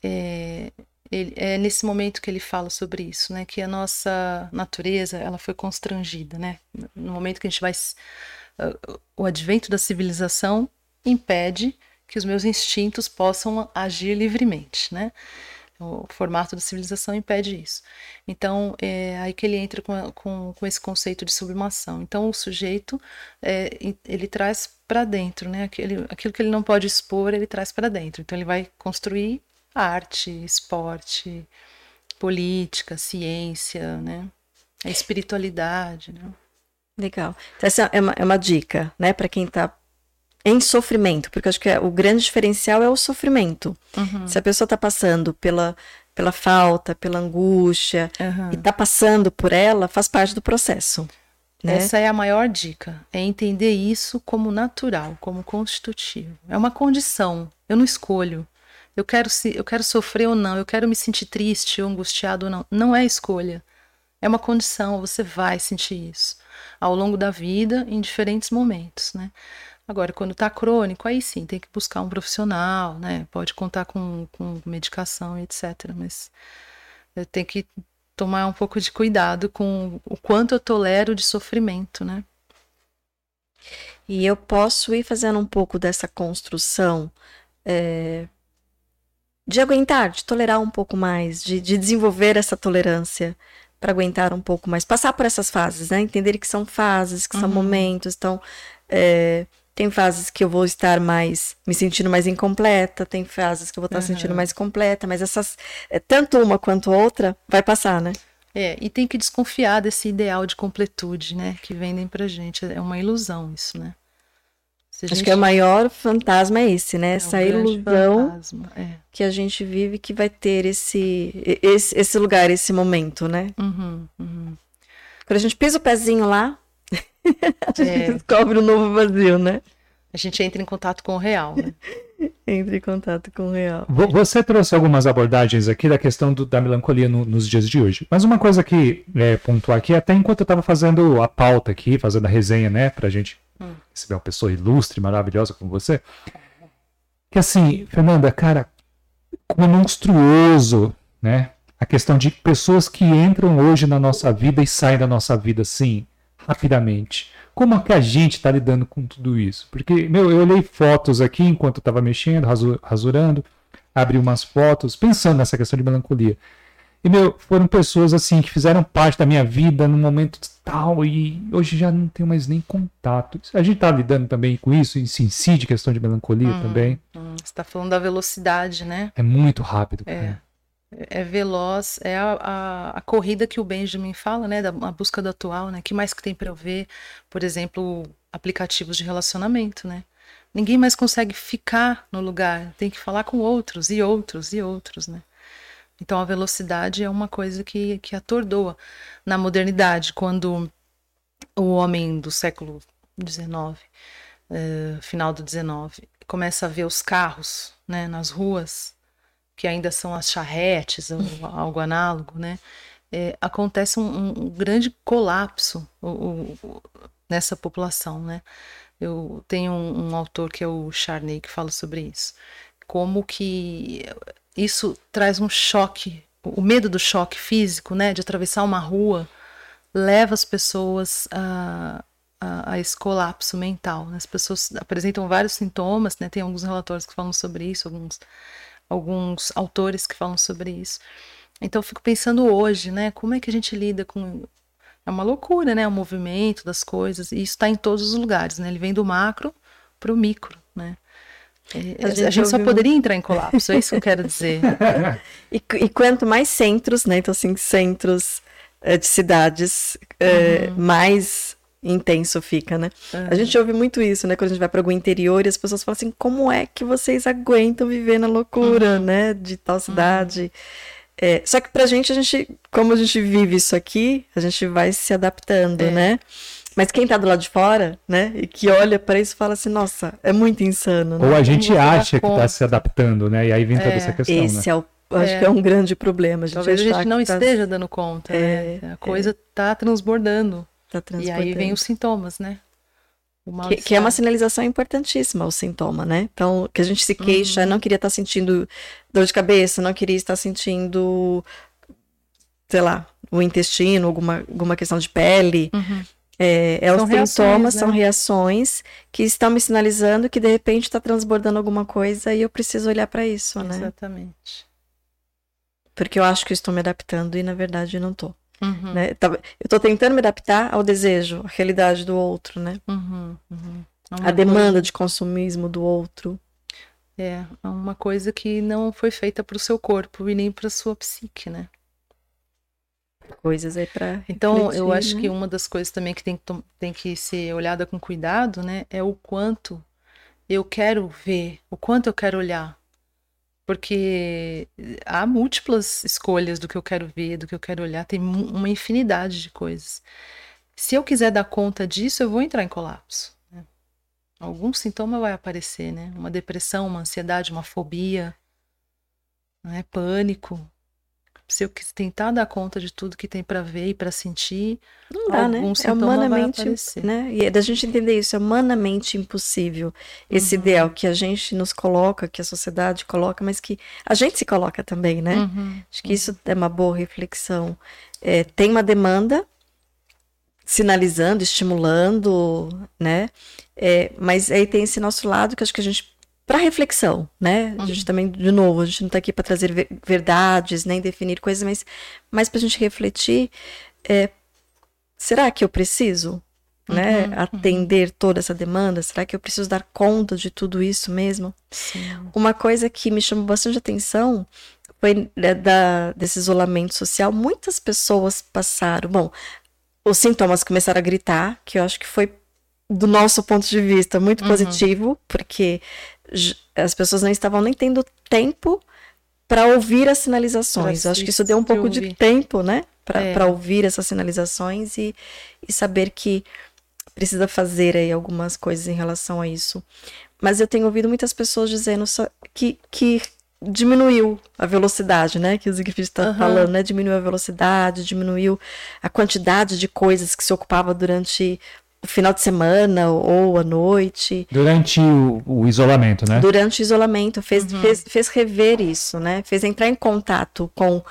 É, ele, é nesse momento que ele fala sobre isso, né? Que a nossa natureza ela foi constrangida, né? No momento que a gente vai o advento da civilização impede que os meus instintos possam agir livremente, né? O formato da civilização impede isso. Então, é aí que ele entra com, com, com esse conceito de sublimação. Então, o sujeito, é, ele traz para dentro, né? Aquilo, aquilo que ele não pode expor, ele traz para dentro. Então, ele vai construir arte, esporte, política, ciência, né? A espiritualidade, né? Legal. Então, essa é uma, é uma dica, né, para quem está em sofrimento, porque eu acho que é, o grande diferencial é o sofrimento. Uhum. Se a pessoa está passando pela, pela falta, pela angústia, Uhum. e está passando por ela, faz parte do processo. Né? Essa é a maior dica, é entender isso como natural, como constitutivo. É uma condição, eu não escolho. Eu quero, se, eu quero sofrer ou não, eu quero me sentir triste ou angustiado ou não. Não é escolha. É uma condição, você vai sentir isso ao longo da vida, em diferentes momentos, né? Agora, quando está crônico, aí sim, tem que buscar um profissional, né? Pode contar com, com medicação e etc. Mas eu tenho que tomar um pouco de cuidado com o quanto eu tolero de sofrimento, né? E eu posso ir fazendo um pouco dessa construção é, de aguentar, de tolerar um pouco mais, de, de desenvolver essa tolerância para aguentar um pouco mais, passar por essas fases, né? Entender que são fases, que são Uhum. momentos. Então, é, tem fases que eu vou estar mais me sentindo mais incompleta, tem fases que eu vou estar Uhum. sentindo mais completa, mas essas, é, tanto uma quanto outra, vai passar, né? É, e tem que desconfiar desse ideal de completude, né? Que vendem pra gente. É uma ilusão isso, né? A Acho gente- que é o maior fantasma é esse, né? é Essa ilusão fantasma, É. que a gente vive que vai ter esse, esse, esse lugar, esse momento, né? Uhum, uhum. Quando a gente pisa o pezinho lá, a gente É. descobre um novo vazio, né? A gente entra em contato com o real, né? Entra em contato com o real. Vo- Você trouxe algumas abordagens aqui da questão do- da melancolia no- nos dias de hoje. Mas uma coisa que é, pontuar aqui, até enquanto eu estava fazendo a pauta aqui, fazendo a resenha, né, pra gente Hum. receber uma pessoa ilustre, maravilhosa como você, que assim, Fernanda, cara, como é monstruoso, né, a questão de pessoas que entram hoje na nossa vida e saem da nossa vida assim, rapidamente. Como é que a gente está lidando com tudo isso? Porque, meu, eu olhei fotos aqui enquanto eu estava mexendo, rasu- rasurando, abri umas fotos, pensando nessa questão de melancolia. E, meu, foram pessoas, assim, que fizeram parte da minha vida num momento tal e hoje já não tenho mais nem contato. A gente tá lidando também com isso, isso incide questão de melancolia Hum. também. Hum, Você está falando da velocidade, né? É muito rápido. É. cara. É veloz, é a, a, a corrida que o Benjamin fala, né? Da a busca do atual, né? que mais que tem para eu ver? Por exemplo, aplicativos de relacionamento, né? Ninguém mais consegue ficar no lugar, tem que falar com outros e outros e outros, né? Então a velocidade é uma coisa que, que atordoa. Na modernidade, quando o homem do século XIX, eh, final do XIX, começa a ver os carros né, nas ruas, que ainda são as charretes ou algo análogo, né? é, acontece um, um- grande colapso o- o- nessa população, né? Eu tenho um, um autor que é o Charney que fala sobre isso, como que isso traz um choque, o medo do choque físico, né, de atravessar uma rua, leva as pessoas a, a, a esse colapso mental. né? As pessoas apresentam vários sintomas, né? Tem alguns relatórios que falam sobre isso, alguns alguns autores que falam sobre isso. Então eu fico pensando hoje, né, como é que a gente lida com é uma loucura, né, o movimento das coisas, e isso está em todos os lugares, né? Ele vem do macro para o micro, né? É, A a, gente gente só poderia entrar em colapso, é isso que eu quero dizer. E, e quanto mais centros, né? Então, assim, centros eh, de cidades, eh, mais intenso fica, né? A gente ouve muito isso, né? Quando a gente vai para algum interior e as pessoas falam assim: como é que vocês aguentam viver na loucura, né? De tal cidade. É, só que pra gente, a gente, como a gente vive isso aqui, a gente vai se adaptando, É. né? Mas quem tá do lado de fora, né? E que olha para isso fala assim: nossa, é muito insano, né? Ou a gente acha que está conta? se adaptando, né? E aí vem toda É, essa questão, né? Esse é o. Acho É. que é um grande problema. A gente Talvez a gente não tá- esteja dando conta, É, né? A coisa está transbordando. Tá E aí vem os sintomas, né? Que, que é uma sinalização importantíssima, o sintoma, né? Então, que a gente se queixa, não queria estar sentindo dor de cabeça, não queria estar sentindo, sei lá, o intestino, alguma, alguma questão de pele. Uhum. É, é São os reações, sintomas, né? são reações que estão me sinalizando que de repente está transbordando alguma coisa e eu preciso olhar para isso, né? Exatamente. Porque eu acho que estou me adaptando e na verdade não estou. Uhum, Né? Tá- Eu estou tentando me adaptar ao desejo, à realidade do outro, né? uhum, uhum. É A demanda coisa- de consumismo do outro. É, é uma coisa que não foi feita para o seu corpo e nem para sua psique, né? coisas aí para Então, eu acho né? que uma das coisas também que tem, tem que ser olhada com cuidado, né, é o quanto eu quero ver, o quanto eu quero olhar. Porque há múltiplas escolhas do que eu quero ver, do que eu quero olhar, tem uma infinidade de coisas. Se eu quiser dar conta disso, eu vou entrar em colapso. Né? Algum sintoma vai aparecer, né? Uma depressão, uma ansiedade, uma fobia, né? pânico, se eu tentar dar conta de tudo que tem para ver e para sentir, não dá, né? É humanamente, né? E é da gente entender isso, é humanamente impossível. Esse uhum. ideal que a gente nos coloca, que a sociedade coloca, mas que a gente se coloca também, né? Uhum. Acho que isso é uma boa reflexão. É, tem uma demanda sinalizando, estimulando, né? É, mas aí tem esse nosso lado que acho que a gente para reflexão, né? A gente uhum. também, de novo, a gente não está aqui para trazer verdades, nem definir coisas, mas, mas para a gente refletir, é, será que eu preciso, né, uhum, atender uhum. toda essa demanda? Será que eu preciso dar conta de tudo isso mesmo? Sim. Uma coisa que me chamou bastante atenção foi né, da, desse isolamento social. Muitas pessoas passaram, bom, os sintomas começaram a gritar, que eu acho que foi do nosso ponto de vista muito uhum. positivo, porque as pessoas não estavam nem tendo tempo para ouvir as sinalizações. Eu acho que isso deu um pouco ouvir. de tempo, né? Para é. ouvir essas sinalizações e, e saber que precisa fazer aí algumas coisas em relação a isso. Mas eu tenho ouvido muitas pessoas dizendo que, que diminuiu a velocidade, né? Que o Siegfried está uhum. falando, né? Diminuiu a velocidade, diminuiu a quantidade de coisas que se ocupava durante final de semana ou à noite. Durante o, o isolamento, né? Durante o isolamento, fez, uhum. fez, fez rever isso, né? Fez entrar em contato com.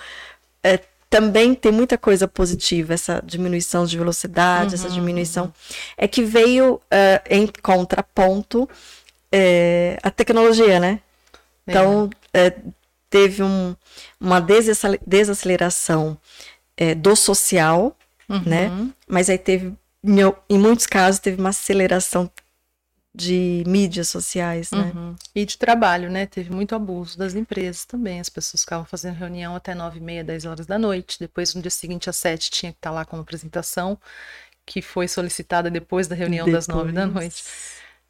É, também tem muita coisa positiva, essa diminuição de velocidade, uhum, essa diminuição. Uhum. É que veio uh, em contraponto é, a tecnologia, né? É. Então, é, teve um, uma desaceleração é, do social, né? Uhum. Mas aí teve em muitos casos teve uma aceleração de mídias sociais, né? Uhum. E de trabalho, né? Teve muito abuso das empresas também. As pessoas ficavam fazendo reunião até nove e meia, dez horas da noite. Depois, no dia seguinte, às sete, tinha que estar lá com uma apresentação que foi solicitada depois da reunião depois. das nove da noite.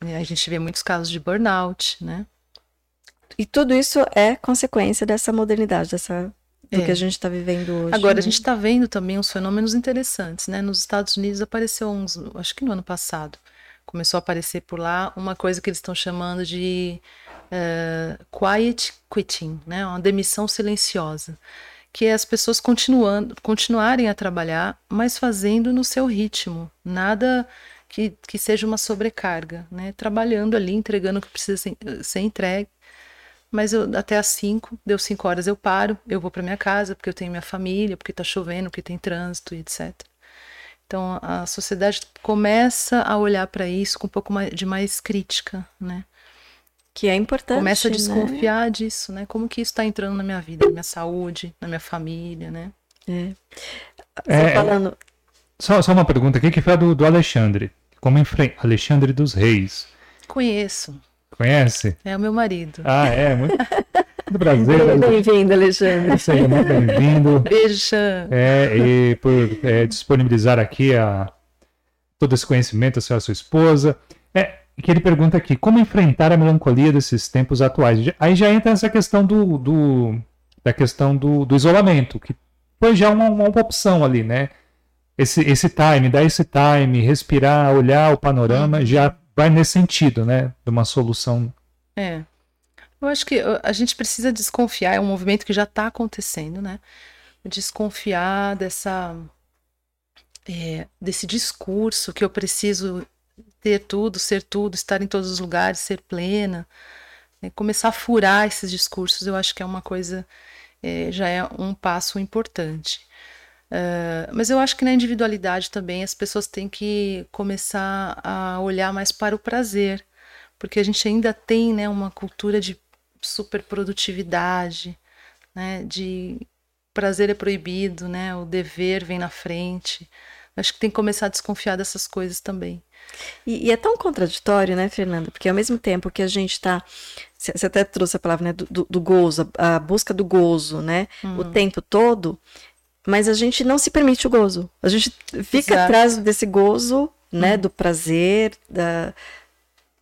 E a gente vê muitos casos de burnout, né? E tudo isso é consequência dessa modernidade, dessa do é. que a gente está vivendo hoje. Agora, né? a gente está vendo também uns fenômenos interessantes, né? Nos Estados Unidos apareceu uns, acho que no ano passado, começou a aparecer por lá uma coisa que eles estão chamando de uh, quiet quitting, né? Uma demissão silenciosa, que é as pessoas continuando, continuarem a trabalhar, mas fazendo no seu ritmo, nada que, que seja uma sobrecarga, né? Trabalhando ali, entregando o que precisa ser, ser entregue mas eu, até às 5, deu 5 horas eu paro, eu vou para minha casa, porque eu tenho minha família, porque está chovendo, porque tem trânsito e etc. Então a sociedade começa a olhar para isso com um pouco mais, de mais crítica, né? Que é importante. Começa a né? desconfiar né? disso, né? Como que isso está entrando na minha vida, na minha saúde, na minha família, né? É. é falando. Só, só uma pergunta aqui que foi a do, do Alexandre. Como enfrenta Alexandre dos Reis. Conheço. Conhece? É o meu marido. Ah, é? Muito, muito prazer. Bem-vindo, Alexandre. Seja muito bem-vindo. Beijo, Chan. É, e por é, disponibilizar aqui a, todo esse conhecimento, a sua, a sua esposa. É, que ele pergunta aqui, como enfrentar a melancolia desses tempos atuais? Aí já entra essa questão do, do da questão do, do isolamento, que foi já uma, uma opção ali, né? Esse, esse time, dar esse time, respirar, olhar o panorama, uhum. já vai nesse sentido, né? De uma solução. É. Eu acho que a gente precisa desconfiar, é um movimento que já está acontecendo, né? Desconfiar dessa. É, desse discurso que eu preciso ter tudo, ser tudo, estar em todos os lugares, ser plena. Né? Começar a furar esses discursos, eu acho que é uma coisa, é, já é um passo importante. Uh, mas eu acho que na individualidade também as pessoas têm que começar a olhar mais para o prazer, porque a gente ainda tem né, uma cultura de superprodutividade, né, de prazer é proibido, né, o dever vem na frente. Acho que tem que começar a desconfiar dessas coisas também. E, e, é tão contraditório, né, Fernanda? Porque ao mesmo tempo que a gente está. Você até trouxe a palavra né, do, do, gozo, a, busca do gozo, né? Uhum. O tempo todo, mas a gente não se permite o gozo. A gente fica Exato. atrás desse gozo, né, uhum. do prazer, da,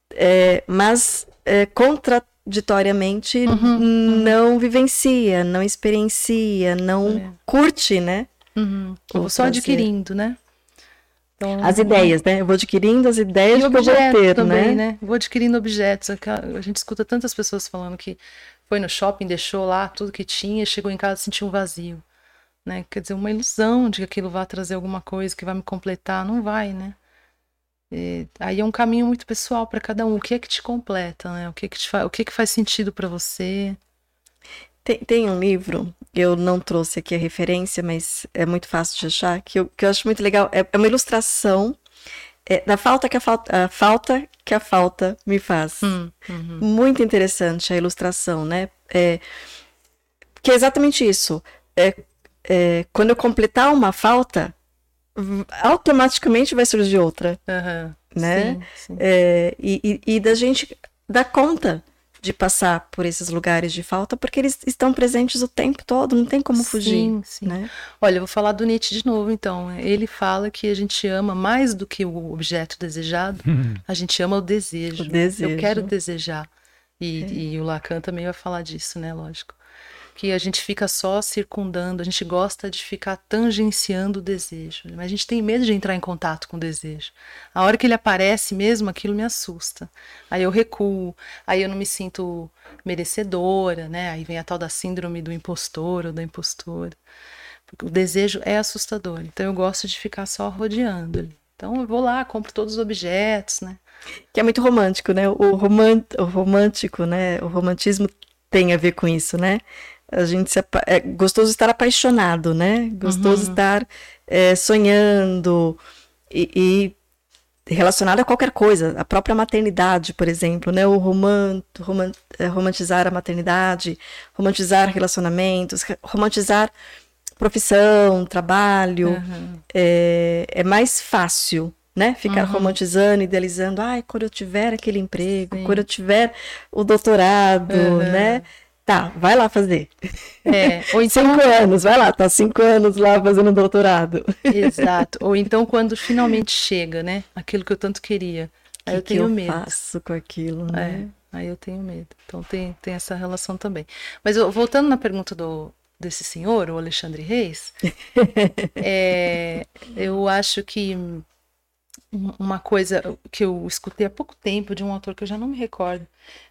é, mas é, contraditoriamente uhum. não vivencia, não experiencia, não é. curte, né? Uhum. Só adquirindo, né? Então, as ideias, né? Eu vou adquirindo as ideias que eu vou ter, também, né? né? Vou adquirindo objetos. A gente escuta tantas pessoas falando que foi no shopping, deixou lá tudo que tinha, chegou em casa e sentiu um vazio, né? Quer dizer, uma ilusão de que aquilo vai trazer alguma coisa que vai me completar, não vai, né? E aí é um caminho muito pessoal para cada um. O que é que te completa, né? O que é que, te fa... o que, é que faz sentido para você? Tem, tem, um livro, eu não trouxe aqui a referência, mas é muito fácil de achar, que eu, que eu acho muito legal. É, é uma ilustração é, da falta que a falta, a falta que a falta me faz. Hum, uhum. Muito interessante a ilustração, né? É, que é exatamente isso. É, é, quando eu completar uma falta, automaticamente vai surgir outra. Uhum. Né? Sim, sim. É, e, e, e da gente dar conta de passar por esses lugares de falta, porque eles estão presentes o tempo todo, não tem como fugir. Sim, sim. Né? Olha, eu vou falar do Nietzsche de novo, então. Ele fala que a gente ama mais do que o objeto desejado, a gente ama o desejo. O desejo. Eu quero desejar. E, é. e o Lacan também vai falar disso, né? Lógico que a gente fica só circundando, a gente gosta de ficar tangenciando o desejo, mas a gente tem medo de entrar em contato com o desejo. A hora que ele aparece mesmo, aquilo me assusta. Aí eu recuo, aí eu não me sinto merecedora, né? Aí vem a tal da síndrome do impostor ou da impostora. Porque o desejo é assustador, então eu gosto de ficar só rodeando ali. Então eu vou lá, compro todos os objetos, né? Que é muito romântico, né? O, romant, o romântico, né? O romantismo tem a ver com isso, né? A gente se, é gostoso estar apaixonado, né? Gostoso uhum. estar é, sonhando e, e, relacionado a qualquer coisa, a própria maternidade, por exemplo, né? O romant, romant, é, romantizar a maternidade, romantizar relacionamentos, romantizar profissão, trabalho, uhum. é, é mais fácil, né? Ficar uhum. romantizando, idealizando, ai, quando eu tiver aquele emprego, Sim. quando eu tiver o doutorado, uhum. né? Tá, vai lá fazer. É, ou então... Cinco anos, vai lá, tá cinco anos lá fazendo doutorado. Exato. Ou então quando finalmente chega, né? Aquilo que eu tanto queria. Aí que eu tenho que eu medo. faço com aquilo, né? É, aí eu tenho medo. Então tem, tem essa relação também. Mas voltando na pergunta do, desse senhor, o Alexandre Reis, é, eu acho que uma coisa que eu escutei há pouco tempo de um autor que eu já não me recordo,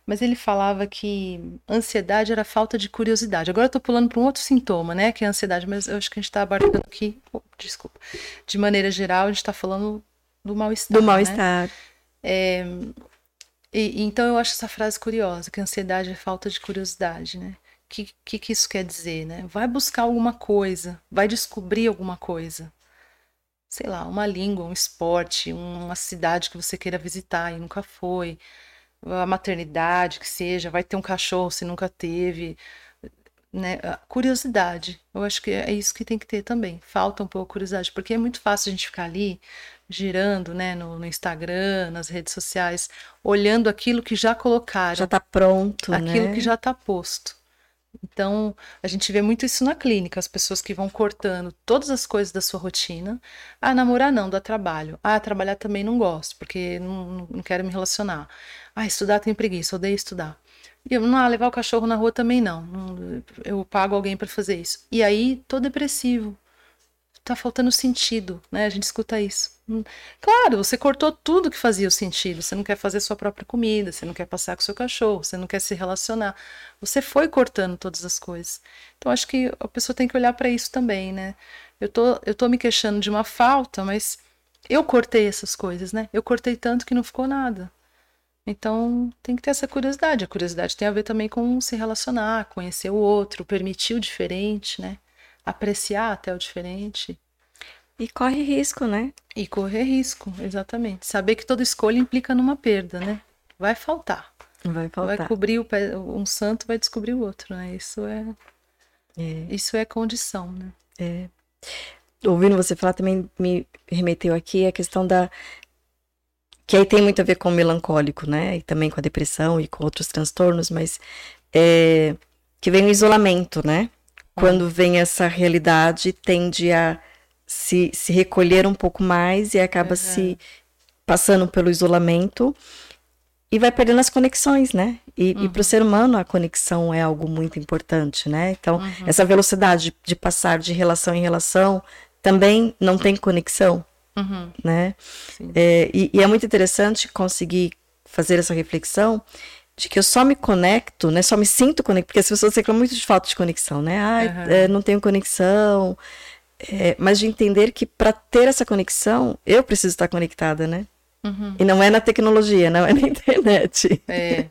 mas ele falava que ansiedade era falta de curiosidade. Agora eu tô pulando para um outro sintoma, né, que é a ansiedade, mas eu acho que a gente está abarcando aqui, oh, desculpa, de maneira geral, a gente está falando do mal-estar. Do né? mal-estar. Né? É, e, então eu acho essa frase curiosa, que ansiedade é falta de curiosidade, né? O que, que, que isso quer dizer, né? Vai buscar alguma coisa, vai descobrir alguma coisa sei lá, uma língua, um esporte, uma cidade que você queira visitar e nunca foi, a maternidade que seja, vai ter um cachorro se nunca teve, né? curiosidade. Eu acho que é isso que tem que ter também. Falta um pouco curiosidade, porque é muito fácil a gente ficar ali girando, né, no, no Instagram, nas redes sociais, olhando aquilo que já colocaram, já está pronto, aquilo né? que já está posto. Então, a gente vê muito isso na clínica, as pessoas que vão cortando todas as coisas da sua rotina. Ah, namorar não, dá trabalho. Ah, trabalhar também não gosto, porque não, não quero me relacionar. Ah, estudar tenho preguiça, odeio estudar. E não, ah, levar o cachorro na rua também não eu pago alguém para fazer isso. E aí, tô depressivo. Tá faltando sentido, né? A gente escuta isso. Hum, claro, você cortou tudo que fazia o sentido. Você não quer fazer sua própria comida, você não quer passear com seu cachorro, você não quer se relacionar. Você foi cortando todas as coisas. Então acho que a pessoa tem que olhar para isso também, né? Eu tô, eu tô me queixando de uma falta, mas eu cortei essas coisas, né? Eu cortei tanto que não ficou nada. Então tem que ter essa curiosidade. A curiosidade tem a ver também com se relacionar, conhecer o outro, permitir o diferente, né? Apreciar até o diferente. E corre risco, né? E correr risco, exatamente. Saber que toda escolha implica numa perda, né? Vai faltar. Vai faltar. Vai cobrir o pé, um santo vai descobrir o outro, né? Isso é, é. isso é condição, né? É. Ouvindo você falar também me remeteu aqui a questão da que aí tem muito a ver com o melancólico, né? E também com a depressão e com outros transtornos, mas é... que vem o isolamento, né? Quando vem essa realidade, tende a se, se recolher um pouco mais e acaba uhum. se passando pelo isolamento e vai perdendo as conexões, né? E, uhum. e para o ser humano a conexão é algo muito importante, né? Então, uhum. essa velocidade de, passar de relação em relação também não tem conexão, uhum. né? É, e, e, é muito interessante conseguir fazer essa reflexão de que eu só me conecto, né? Só me sinto conectado, porque as pessoas reclamam muito de falta de conexão, né? Ah, é, não tenho conexão. É, mas de entender que para ter essa conexão, eu preciso estar conectada, né? Uhum. E não é na tecnologia, não é na internet. É,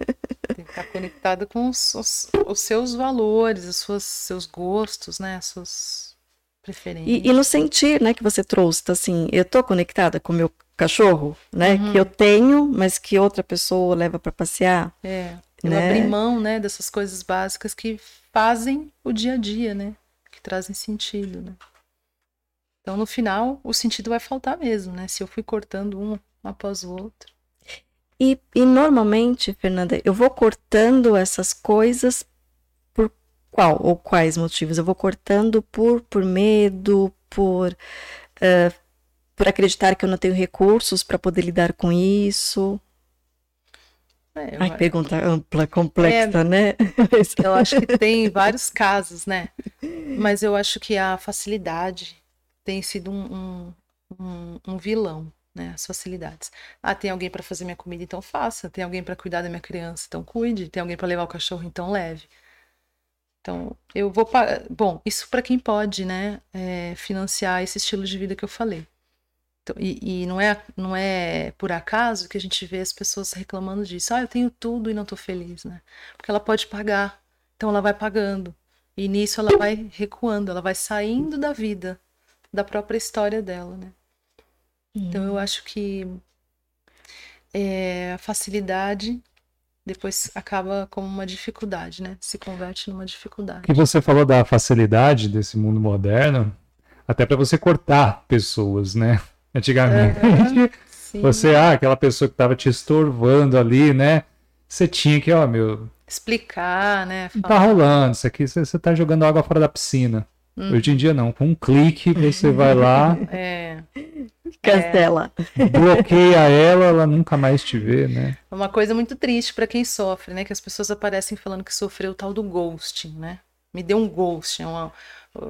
tem que estar conectado com os, os, os seus valores, os seus, seus gostos, né? As suas preferências. E, e, no sentir, né, que você trouxe, tá, assim, eu tô conectada com o meu cachorro, né? Uhum. Que eu tenho, mas que outra pessoa leva para passear. É, eu né? abrir mão, né, dessas coisas básicas que fazem o dia a dia, né? Que trazem sentido, né? Então, no final, o sentido vai faltar mesmo, né? Se eu fui cortando um após o outro. E, e normalmente, Fernanda, eu vou cortando essas coisas por qual ou quais motivos? Eu vou cortando por, por medo, por, uh, por acreditar que eu não tenho recursos para poder lidar com isso. É, Ai, pergunta ampla, complexa, é, né? eu acho que tem vários casos, né? Mas eu acho que a facilidade tem sido um, um, um, vilão né? As facilidades. Ah, tem alguém para fazer minha comida, então faça. Tem alguém para cuidar da minha criança, então cuide. Tem alguém para levar o cachorro, então leve. Então, eu vou. Bom, isso para quem pode, né? É, financiar esse estilo de vida que eu falei. Então, e, e não, é, não é por acaso que a gente vê as pessoas reclamando disso. Ah, eu tenho tudo e não estou feliz, né? Porque ela pode pagar. Então, ela vai pagando. E nisso ela vai recuando, ela vai saindo da vida, da própria história dela, né? Então eu acho que é, a facilidade depois acaba como uma dificuldade, né? Se converte numa dificuldade. Que você falou da facilidade desse mundo moderno, até para você cortar pessoas, né? Antigamente, é, você, ah, aquela pessoa que estava te estorvando ali, né? Você tinha que, ó, meu. Explicar, né? Falar. Não tá rolando, isso aqui você, tá jogando água fora da piscina. Hum. Hoje em dia não, com um clique você vai lá. É. Cancela. É. Bloqueia ela, ela nunca mais te vê, né? É uma coisa muito triste para quem sofre, né? Que as pessoas aparecem falando que sofreu o tal do ghosting, né? Me deu um ghost, é uma,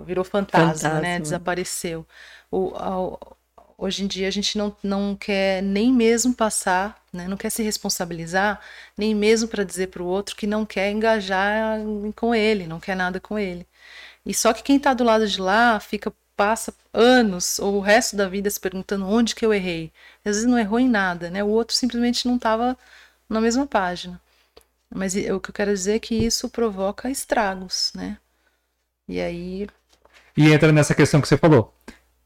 virou fantasma, né? fantasma, né? Desapareceu. O, a, hoje em dia a gente não, não quer nem mesmo passar, né? não quer se responsabilizar, nem mesmo para dizer para o outro que não quer engajar com ele, não quer nada com ele. E só que quem está do lado de lá fica passa anos ou o resto da vida se perguntando onde que eu errei. Às vezes não errou em nada, né? O outro simplesmente não estava na mesma página. Mas o que eu quero dizer é que isso provoca estragos, né? E aí. E entra nessa questão que você falou.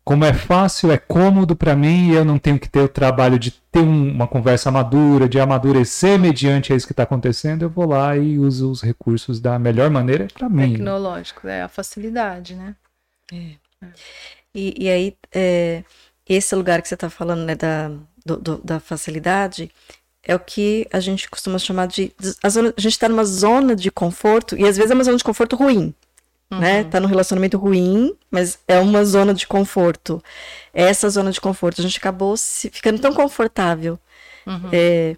Como é fácil, é cômodo para mim e eu não tenho que ter o trabalho de ter um, uma conversa madura, de amadurecer mediante isso que está acontecendo, eu vou lá e uso os recursos da melhor maneira para mim. Tecnológico, é a facilidade, né? É. E, e aí, é, esse lugar que você está falando, né, da, do, do, da facilidade, é o que a gente costuma chamar de. A, zona, a gente está numa zona de conforto, e às vezes é uma zona de conforto ruim. Uhum. Né? Tá num relacionamento ruim, mas é uma zona de conforto. Essa zona de conforto, a gente acabou se, ficando tão confortável, uhum. é,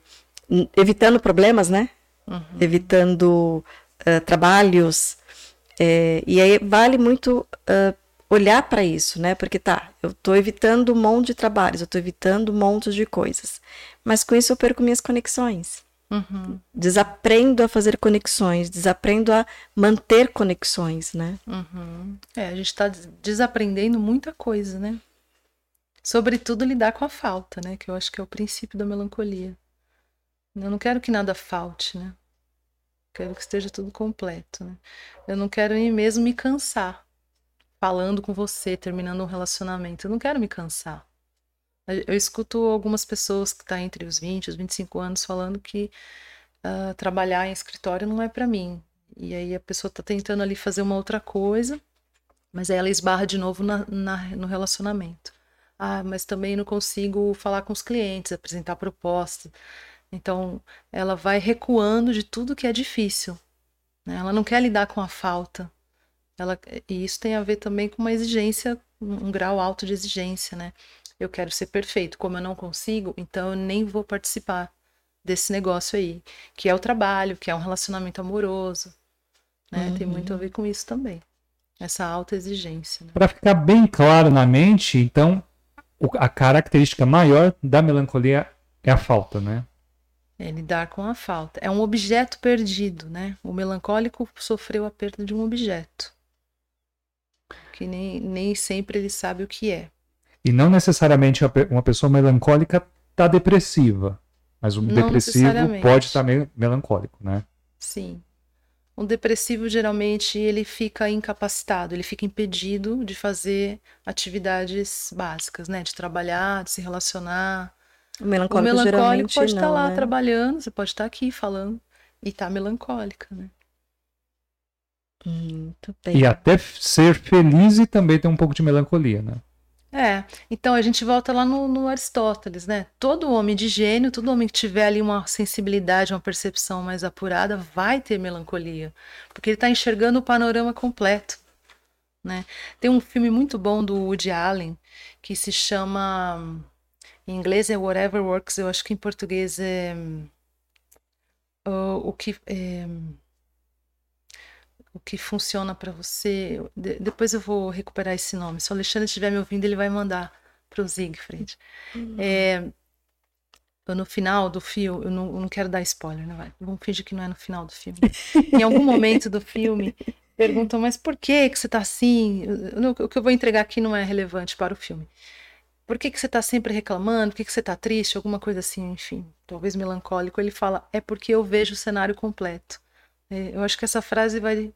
evitando problemas, né? Uhum. Evitando uh, trabalhos. É, e aí vale muito uh, olhar para isso, né? Porque tá, eu estou evitando um monte de trabalhos, eu estou evitando um monte de coisas, mas com isso eu perco minhas conexões. Uhum. Desaprendo a fazer conexões, desaprendo a manter conexões, né? Uhum. É, a gente está desaprendendo muita coisa, né? Sobretudo lidar com a falta, né? Que eu acho que é o princípio da melancolia. Eu não quero que nada falte, né? Quero que esteja tudo completo, né? Eu não quero nem mesmo me cansar falando com você, terminando um relacionamento. Eu não quero me cansar. Eu escuto algumas pessoas que estão tá entre os 20 e os 25 anos falando que uh, trabalhar em escritório não é para mim. E aí a pessoa está tentando ali fazer uma outra coisa, mas aí ela esbarra de novo na, na, no relacionamento. Ah, mas também não consigo falar com os clientes, apresentar proposta. Então, ela vai recuando de tudo que é difícil. Né? Ela não quer lidar com a falta Ela, e isso tem a ver também com uma exigência, um grau alto de exigência, né? Eu quero ser perfeito, como eu não consigo, então eu nem vou participar desse negócio aí, que é o trabalho, que é um relacionamento amoroso, né? Uhum. Tem muito a ver com isso também. Essa alta exigência. Né? Para ficar bem claro na mente, então, a característica maior da melancolia é a falta, né? É lidar com a falta. É um objeto perdido, né? O melancólico sofreu a perda de um objeto. Que nem, nem sempre ele sabe o que é. E não necessariamente uma pessoa melancólica está depressiva, mas um não depressivo pode estar tá melancólico, né? Sim. Um depressivo geralmente ele fica incapacitado, ele fica impedido de fazer atividades básicas, né? De trabalhar, de se relacionar, o melancólico, o melancólico pode não, estar lá né? trabalhando, você pode estar aqui falando e estar tá melancólica, né? Muito bem. E até ser feliz e também ter um pouco de melancolia, né? É, então a gente volta lá no, no, Aristóteles, né? Todo homem de gênio, todo homem que tiver ali uma sensibilidade, uma percepção mais apurada, vai ter melancolia, porque ele está enxergando o panorama completo, né? Tem um filme muito bom do Woody Allen que se chama em inglês é whatever works, eu acho que em português é uh, o que é, o que funciona para você. De, depois eu vou recuperar esse nome. Se o Alexandre estiver me ouvindo, ele vai mandar para o Siegfried. Uhum. É, no final do filme, eu não, eu não, quero dar spoiler, né? Vamos fingir que não é no final do filme. em algum momento do filme, perguntam, mas por que, que você está assim? O que eu vou entregar aqui não é relevante para o filme por que, que você está sempre reclamando? Por que, que você está triste? Alguma coisa assim, enfim, talvez melancólico. Ele fala, é porque eu vejo o cenário completo. É, eu acho que essa frase vai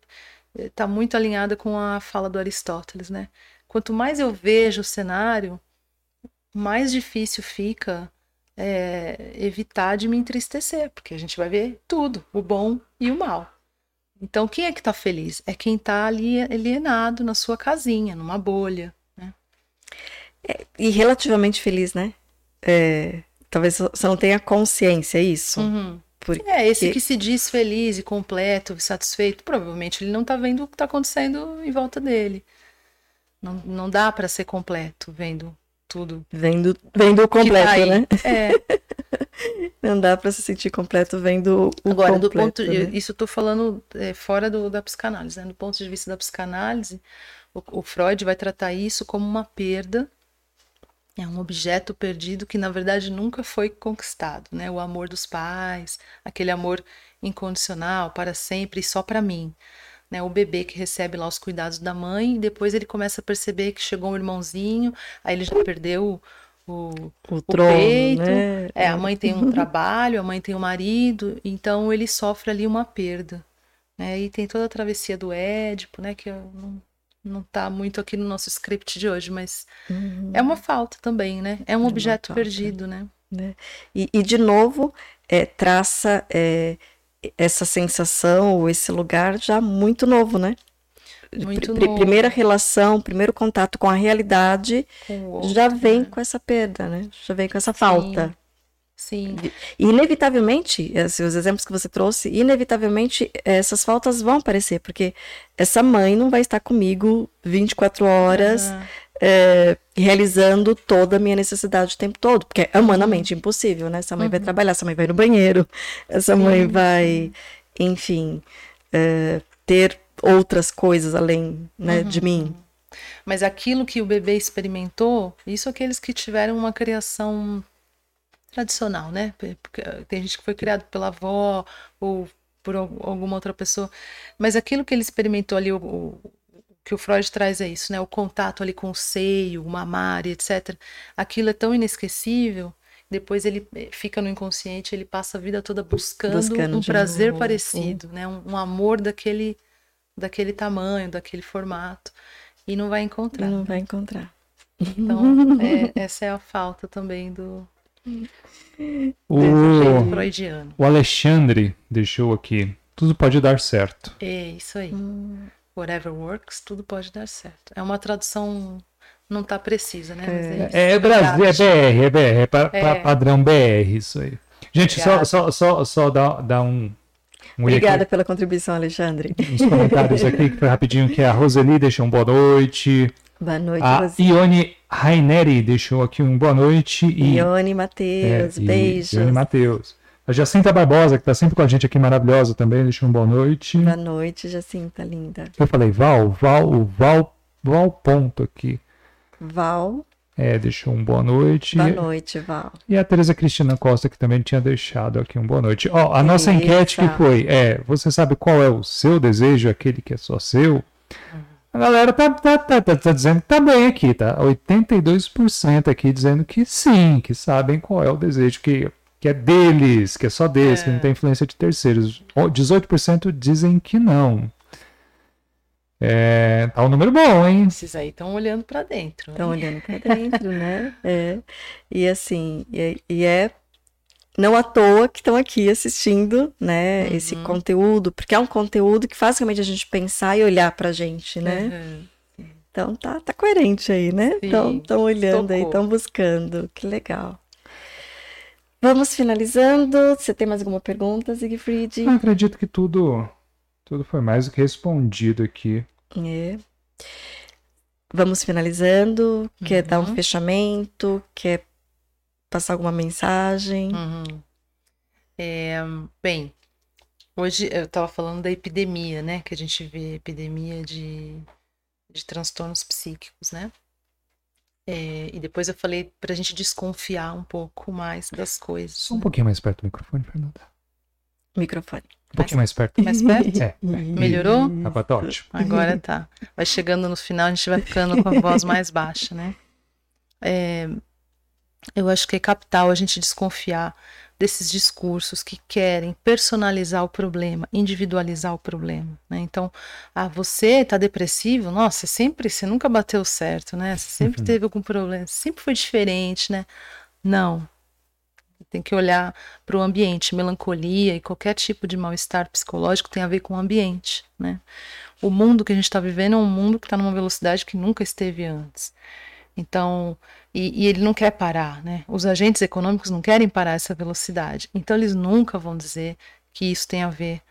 estar tá muito alinhada com a fala do Aristóteles, né? Quanto mais eu vejo o cenário, mais difícil fica é, evitar de me entristecer, porque a gente vai ver tudo, o bom e o mal. Então, quem é que está feliz? É quem está ali alienado na sua casinha, numa bolha, é, e relativamente feliz, né? É, talvez você não tenha consciência é isso. Uhum. Porque... É, esse que se diz feliz e completo, satisfeito, provavelmente ele não tá vendo o que tá acontecendo em volta dele. Não, não dá para ser completo vendo tudo. Vendo, vendo o tá completo, tá né? É. não dá para se sentir completo vendo o Agora, completo. do ponto, né? isso eu tô falando é, fora do, da psicanálise, né? Do ponto de vista da psicanálise, o, o Freud vai tratar isso como uma perda é um objeto perdido que na verdade nunca foi conquistado, né? O amor dos pais, aquele amor incondicional para sempre e só para mim, né? O bebê que recebe lá os cuidados da mãe e depois ele começa a perceber que chegou um irmãozinho, aí ele já perdeu o, o, o trono, peito, né? é, a mãe tem um trabalho, a mãe tem um marido, então ele sofre ali uma perda, né? E tem toda a travessia do Édipo, né? Que eu não não está muito aqui no nosso script de hoje, mas uhum. é uma falta também, né? É um é objeto perdido, né? né? E, e, de novo, é, traça é, essa sensação ou esse lugar já muito novo, né? Muito Pr novo. Primeira relação, primeiro contato com a realidade com outro, já vem né? com essa perda, né? Já vem com essa falta. Sim. inevitavelmente, assim, os exemplos que você trouxe, inevitavelmente essas faltas vão aparecer, porque essa mãe não vai estar comigo 24 horas uhum. é, realizando toda a minha necessidade o tempo todo, porque é humanamente uhum. impossível, né? Essa mãe uhum. vai trabalhar, essa mãe vai no banheiro, essa Sim. mãe vai, enfim, é, ter outras coisas além né, de mim. Uhum. Mas aquilo que o bebê experimentou, isso aqueles que tiveram uma criação tradicional, né? Porque tem gente que foi criado pela avó ou por alguma outra pessoa, mas aquilo que ele experimentou ali, o, o que o Freud traz é isso, né? O contato ali com o seio, o mamar, etc. Aquilo é tão inesquecível. Depois ele eh, fica no inconsciente, ele passa a vida toda buscando, buscando um prazer novo. parecido, né? Um, um, amor daquele, daquele tamanho, daquele formato, e não vai encontrar. Não vai encontrar. Então, é, essa é a falta também do, o, o Alexandre deixou aqui. Tudo pode dar certo. É isso aí. Hum. Whatever works, tudo pode dar certo. É uma tradução não está precisa, né? É, é, é, Brasil, é BR, é BR, é, pa, é, padrão BR, isso aí. Gente, só, só, só, só dá, dá um, Um Obrigada aqui, pela contribuição, Alexandre. Os comentários aqui, que foi rapidinho, que a Roseli deixou um boa noite. Boa noite, a Roseli. Ione Raineri deixou aqui um boa noite. E, Ione Matheus, é, beijos. Ione Matheus. A Jacinta Barbosa, que está sempre com a gente aqui, maravilhosa também, deixou um boa noite. Boa noite, Jacinta, linda. Eu falei Val, Val, Val, Val ponto aqui. Val. É, deixou um boa noite. Boa noite, Val. E a Tereza Cristina Costa, que também tinha deixado aqui um boa noite. Ó, a nossa enquete que foi, é, você sabe qual é o seu desejo, aquele que é só seu? A galera tá, tá, tá, tá, tá dizendo que tá bem aqui, tá? 82% aqui dizendo que sim, que sabem qual é o desejo que que é deles, que é só deles, é. que não tem influência de terceiros. 18% dizem que não. É, tá um número bom, hein? Esses aí estão olhando para dentro. Estão olhando para dentro, né? É. E assim, e, e, é não à toa que estão aqui assistindo, né, uhum. esse conteúdo, porque é um conteúdo que faz realmente a gente pensar e olhar pra gente, né? Uhum. Então tá, tá coerente aí, né? Estão olhando Tocou. aí, estão buscando. Que legal. Vamos finalizando. Você tem mais alguma pergunta, Siegfried? Eu acredito que tudo, tudo foi mais do que respondido aqui. É. Vamos finalizando. Uhum. Quer dar um uhum. fechamento? Quer passar alguma mensagem? Uhum. É, bem, hoje eu estava falando da epidemia, né? Que a gente vê epidemia de, de transtornos psíquicos, né? É, e depois eu falei pra gente desconfiar um pouco mais das coisas. Só um né? pouquinho mais perto do microfone, Fernanda. Microfone. Um pouquinho mais, perto. Mais perto? É. Melhorou? Agora tá ótimo. Agora tá. Vai chegando no final, a gente vai ficando com a voz mais baixa, né? É, eu acho que é capital a gente desconfiar desses discursos que querem personalizar o problema, individualizar o problema. Né? Então, ah, você está depressivo? Nossa, sempre, você nunca bateu certo, né? Você sempre uhum. teve algum problema, sempre foi diferente, né? Não. Tem que olhar para o ambiente. Melancolia e qualquer tipo de mal-estar psicológico tem a ver com o ambiente, né? O mundo que a gente está vivendo é um mundo que está numa velocidade que nunca esteve antes. Então, e, e, ele não quer parar, né? Os agentes econômicos não querem parar essa velocidade. Então, eles nunca vão dizer que isso tem a ver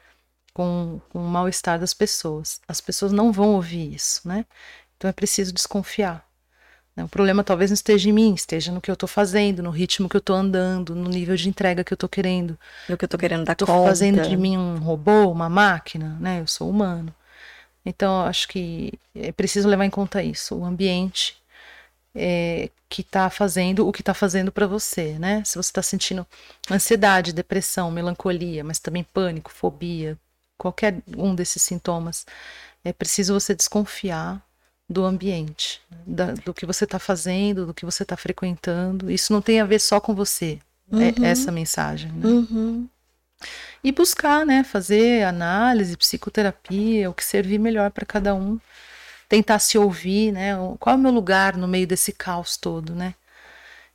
com, com o mal-estar das pessoas. As pessoas não vão ouvir isso, né? Então, é preciso desconfiar. Né? O problema talvez não esteja em mim, esteja no que eu estou fazendo, no ritmo que eu estou andando, no nível de entrega que eu estou querendo. No que eu estou querendo dar tô conta. Estou fazendo de mim um robô, uma máquina, né? Eu sou humano. Então, acho que é preciso levar em conta isso. O ambiente é, que está fazendo o que está fazendo para você, né? Se você está sentindo ansiedade, depressão, melancolia, mas também pânico, fobia, qualquer um desses sintomas, é preciso você desconfiar do ambiente, da, do que você está fazendo, do que você está frequentando. Isso não tem a ver só com você. É uhum. É essa mensagem. Né? Uhum. E buscar, né? Fazer análise, psicoterapia, o que servir melhor para cada um tentar se ouvir, né? Qual é o meu lugar no meio desse caos todo, né?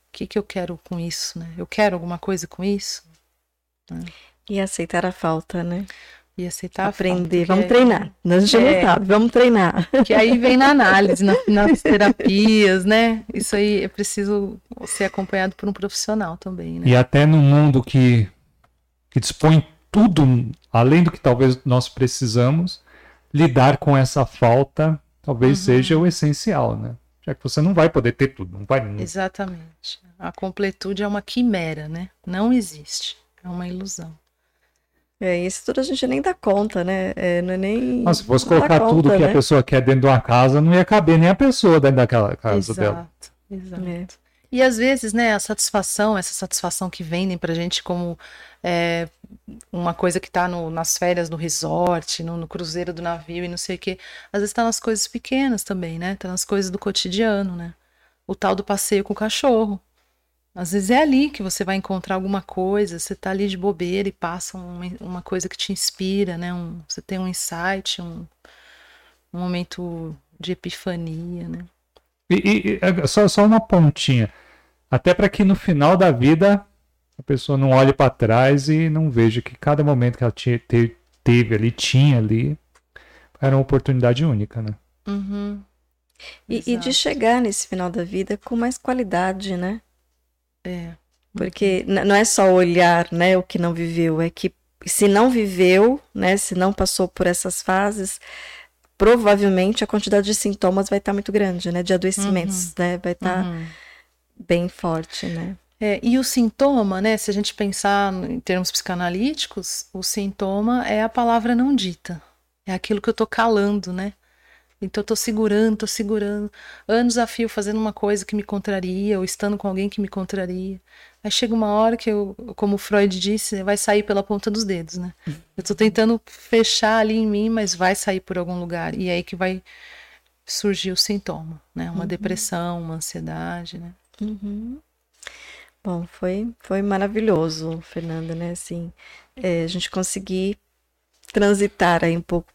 O que, que eu quero com isso, né? Eu quero alguma coisa com isso? Né? E aceitar a falta, né? E aceitar Aprender, vamos é... treinar. Nós já é... sabe, vamos treinar. Que aí vem na análise, na, nas terapias, né? Isso aí é preciso ser acompanhado por um profissional também, né? E até no mundo que, que dispõe tudo além do que talvez nós precisamos, lidar com essa falta talvez uhum. seja o essencial, né? Já que você não vai poder ter tudo, não vai. Exatamente. A completude é uma quimera, né? Não existe. É uma ilusão. É, isso tudo a gente nem dá conta, né? É, não é nem. Mas se fosse colocar conta, tudo que né? a pessoa quer dentro de uma casa, não ia caber nem a pessoa dentro daquela casa exato, dela. Exato. É. E às vezes, né, a satisfação, essa satisfação que vendem pra gente como é, uma coisa que tá no, nas férias no resort, no, no, cruzeiro do navio e não sei o quê, às vezes tá nas coisas pequenas também, né? Tá nas coisas do cotidiano, né? O tal do passeio com o cachorro. Às vezes é ali que você vai encontrar alguma coisa, você tá ali de bobeira e passa uma, uma coisa que te inspira, né? Um, você tem um insight, um, um momento de epifania, né? E, e é, só, só uma pontinha. Até para que no final da vida a pessoa não olhe para trás e não veja que cada momento que ela tinha, te, teve ali, tinha ali, era uma oportunidade única, né? Uhum. E, e, de chegar nesse final da vida com mais qualidade, né? É. Porque não é só olhar, né, o que não viveu, é que se não viveu, né, se não passou por essas fases, provavelmente a quantidade de sintomas vai estar tá muito grande, né, de adoecimentos, uhum. né, vai estar tá uhum. bem forte, né. É, e o sintoma, né, se a gente pensar em termos psicanalíticos, o sintoma é a palavra não dita, é aquilo que eu tô calando, né. Então eu tô segurando, tô segurando, anos a fio fazendo uma coisa que me contraria, ou estando com alguém que me contraria. Aí chega uma hora que eu, como Freud disse, vai sair pela ponta dos dedos, né? Eu tô tentando fechar ali em mim, mas vai sair por algum lugar. E é aí que vai surgir o sintoma, né? Uma uhum. depressão, uma ansiedade, né? Uhum. Bom, foi, foi maravilhoso, Fernanda, né? Assim, é, a gente conseguir transitar aí um pouco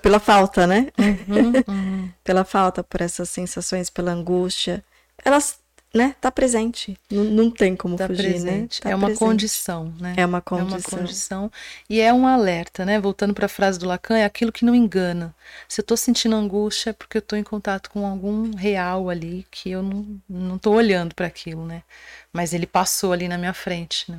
pela falta, né? Uhum, uhum. pela falta, por essas sensações, pela angústia. Elas, né, tá presente. Não, não tem como tá fugir, né? presente. né? Tá é uma presente. condição, né? É uma condição. É uma condição. E é um alerta, né? Voltando para a frase do Lacan, é aquilo que não engana. Se eu tô sentindo angústia é porque eu tô em contato com algum real ali que eu não, não tô olhando para aquilo, né? Mas ele passou ali na minha frente, né?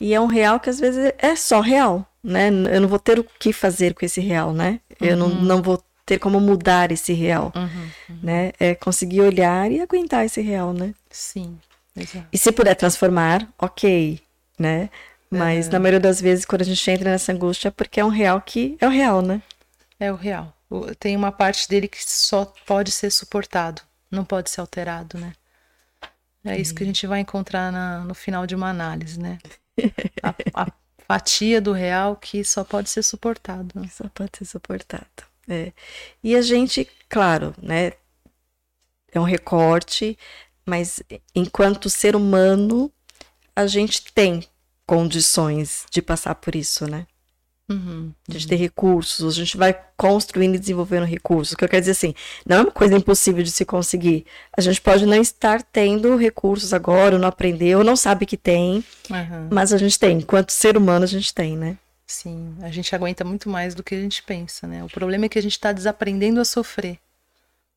E é um real que às vezes é só real, né? Eu não vou ter o que fazer com esse real, né? Uhum. Eu não, uhum. não vou ter como mudar esse real, uhum, uhum. né? É conseguir olhar e aguentar esse real, né? Sim, exato. E se puder transformar, ok, né? Mas é. na maioria das vezes, quando a gente entra nessa angústia, é porque é um real que é o real, né? É o real. Tem uma parte dele que só pode ser suportado, não pode ser alterado, né? É isso que a gente vai encontrar na, no final de uma análise, né? A, a, fatia do real que só pode ser suportado. Né? Só pode ser suportado. É. E a gente, claro, né? É um recorte, mas enquanto ser humano, a gente tem condições de passar por isso, né? Uhum, a gente uhum. tem recursos, a gente vai construindo e desenvolvendo recursos. O que eu quero dizer assim, não é uma coisa impossível de se conseguir. A gente pode não estar tendo recursos agora, ou não aprender, ou não sabe que tem, uhum. mas a gente tem. Enquanto ser humano, a gente tem, né? Sim, a gente aguenta muito mais do que a gente pensa, né? O problema é que a gente está desaprendendo a sofrer.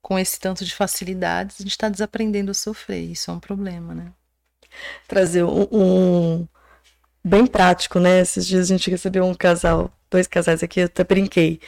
Com esse tanto de facilidades, a gente está desaprendendo a sofrer. Isso é um problema, né? Trazer um, um bem prático, né? Esses dias a gente recebeu um casal, dois casais aqui, eu até brinquei.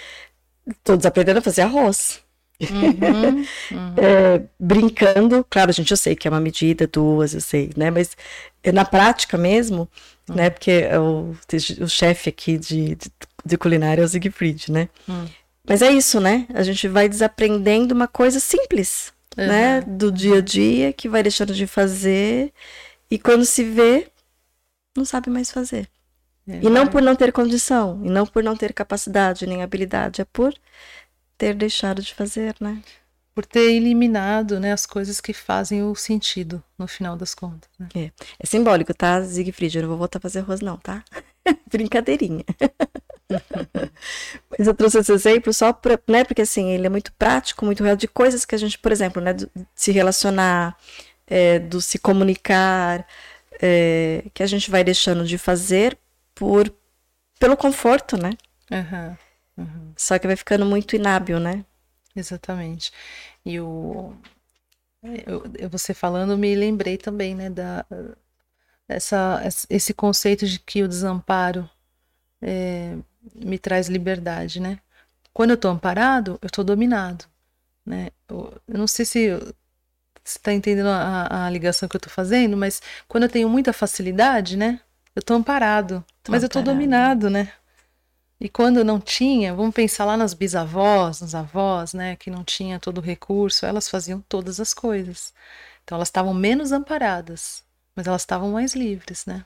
Todos aprendendo a fazer arroz. Uhum, uhum. É, brincando, claro, gente, eu sei que é uma medida, duas, eu sei, né? Mas é na prática mesmo, uhum. né? Porque é o, o chefe aqui de, de, de, culinária é o Siegfried, né? Hum. Mas é isso, né? A gente vai desaprendendo uma coisa simples, né? Do dia a dia, que vai deixando de fazer. E quando se vê, não sabe mais fazer. É, e não por não ter condição, e não por não ter capacidade nem habilidade, é por ter deixado de fazer, né? Por ter eliminado né, as coisas que fazem o sentido no final das contas. Né? É. é simbólico, tá, Siegfried? Eu não vou voltar a fazer arroz, não, tá? Brincadeirinha. Mas eu trouxe esse exemplo só pra, né, porque assim, ele é muito prático, muito real, de coisas que a gente, por exemplo, né, de se relacionar, é, do se comunicar, é, que a gente vai deixando de fazer por pelo conforto, né? Uhum, uhum. Só que vai ficando muito inábil, né? Exatamente. E o eu, você falando me lembrei também, né, da essa, esse conceito de que o desamparo é, me traz liberdade, né? Quando eu estou amparado, eu estou dominado, né? Eu, eu não sei se você está entendendo a, a, ligação que eu estou fazendo? Mas quando eu tenho muita facilidade, né? Eu estou amparado. Tô mas amparado. eu estou dominado, né? E quando não tinha, vamos pensar lá nas bisavós, nos avós, né? Que não tinha todo o recurso, elas faziam todas as coisas. Então elas estavam menos amparadas, mas elas estavam mais livres, né?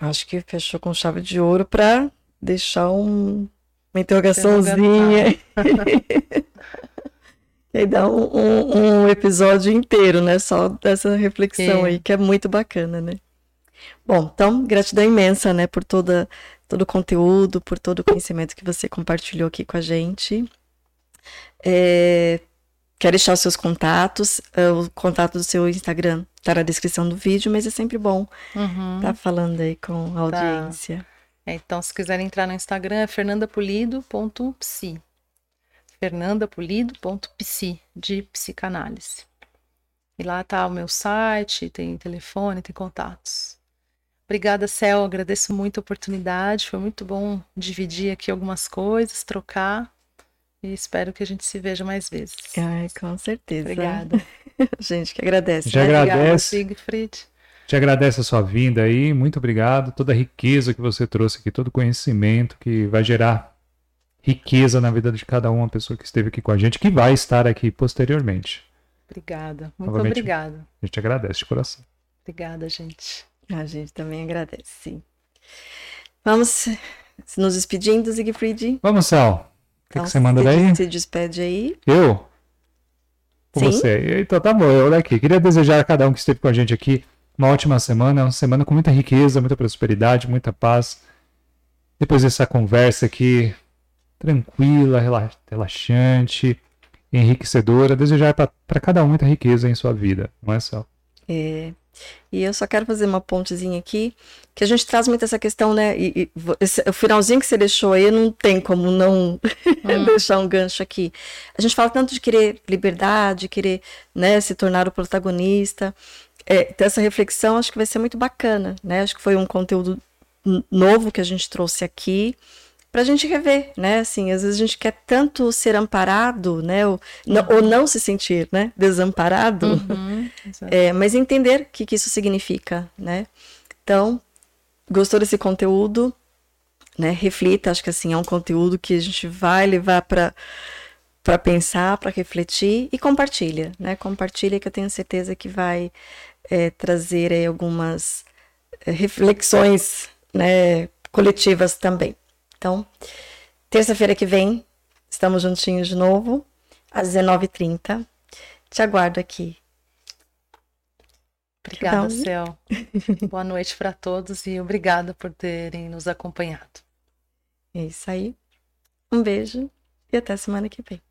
Acho que fechou com chave de ouro para deixar um, uma interrogaçãozinha. E aí dá um, um, um, episódio inteiro, né? Só dessa reflexão é. aí, que é muito bacana, né? Bom, então, gratidão imensa, né, por toda, todo o conteúdo, por todo o conhecimento que você compartilhou aqui com a gente. É, quero deixar os seus contatos, é, o contato do seu Instagram tá na descrição do vídeo, mas é sempre bom uhum. tá falando aí com a tá. audiência. Tá. Então, se quiserem entrar no Instagram, é fernandapolido.psi fernandapolido.psi, de psicanálise. E lá tá o meu site, tem telefone, tem contatos. Obrigada, Céu. Agradeço muito a oportunidade. Foi muito bom dividir aqui algumas coisas, trocar. E espero que a gente se veja mais vezes. Ai, com certeza. Obrigada. gente que agradece. Já né? agradece. Obrigada, Siegfried. Te agradece a sua vinda aí, muito obrigado. Toda a riqueza que você trouxe aqui, todo o conhecimento que vai gerar riqueza na vida de cada uma pessoa que esteve aqui com a gente, que vai estar aqui posteriormente. Obrigada. Muito Novamente, obrigada. A gente agradece de coração. Obrigada, gente. A gente também agradece, sim. Vamos nos despedindo, Siegfried. Vamos, Sal. O que, Então, que você manda daí? Se despede aí. Eu? Ou Sim. você? Então tá bom, eu daqui. Queria desejar a cada um que esteve com a gente aqui uma ótima semana, uma semana com muita riqueza, muita prosperidade, muita paz. Depois dessa conversa aqui, tranquila, rela- relaxante, enriquecedora, desejar para cada um muita riqueza em sua vida, não é só? É, e eu só quero fazer uma pontezinha aqui, que a gente traz muito essa questão, né? E, e esse- o finalzinho que você deixou aí, não tem como não deixar um gancho aqui. A gente fala tanto de querer liberdade, querer né, se tornar o protagonista. É, então essa reflexão acho que vai ser muito bacana, né? Acho que foi um conteúdo novo que a gente trouxe aqui para a gente rever, né? Assim, às vezes a gente quer tanto ser amparado, né? Ou, não- ou não se sentir, né? Desamparado. Uhum. É, mas entender o que, que isso significa, né? Então, gostou desse conteúdo, né? Reflita, acho que assim é um conteúdo que a gente vai levar para para pensar, para refletir e compartilha, né? Compartilha que eu tenho certeza que vai é, trazer aí, algumas é, reflexões, né? Coletivas também. Então, terça-feira que vem estamos juntinhos de novo às 19h30. Te aguardo aqui. Obrigada, Céu. Boa noite para todos e obrigada por terem nos acompanhado. É isso aí. Um beijo e até semana que vem.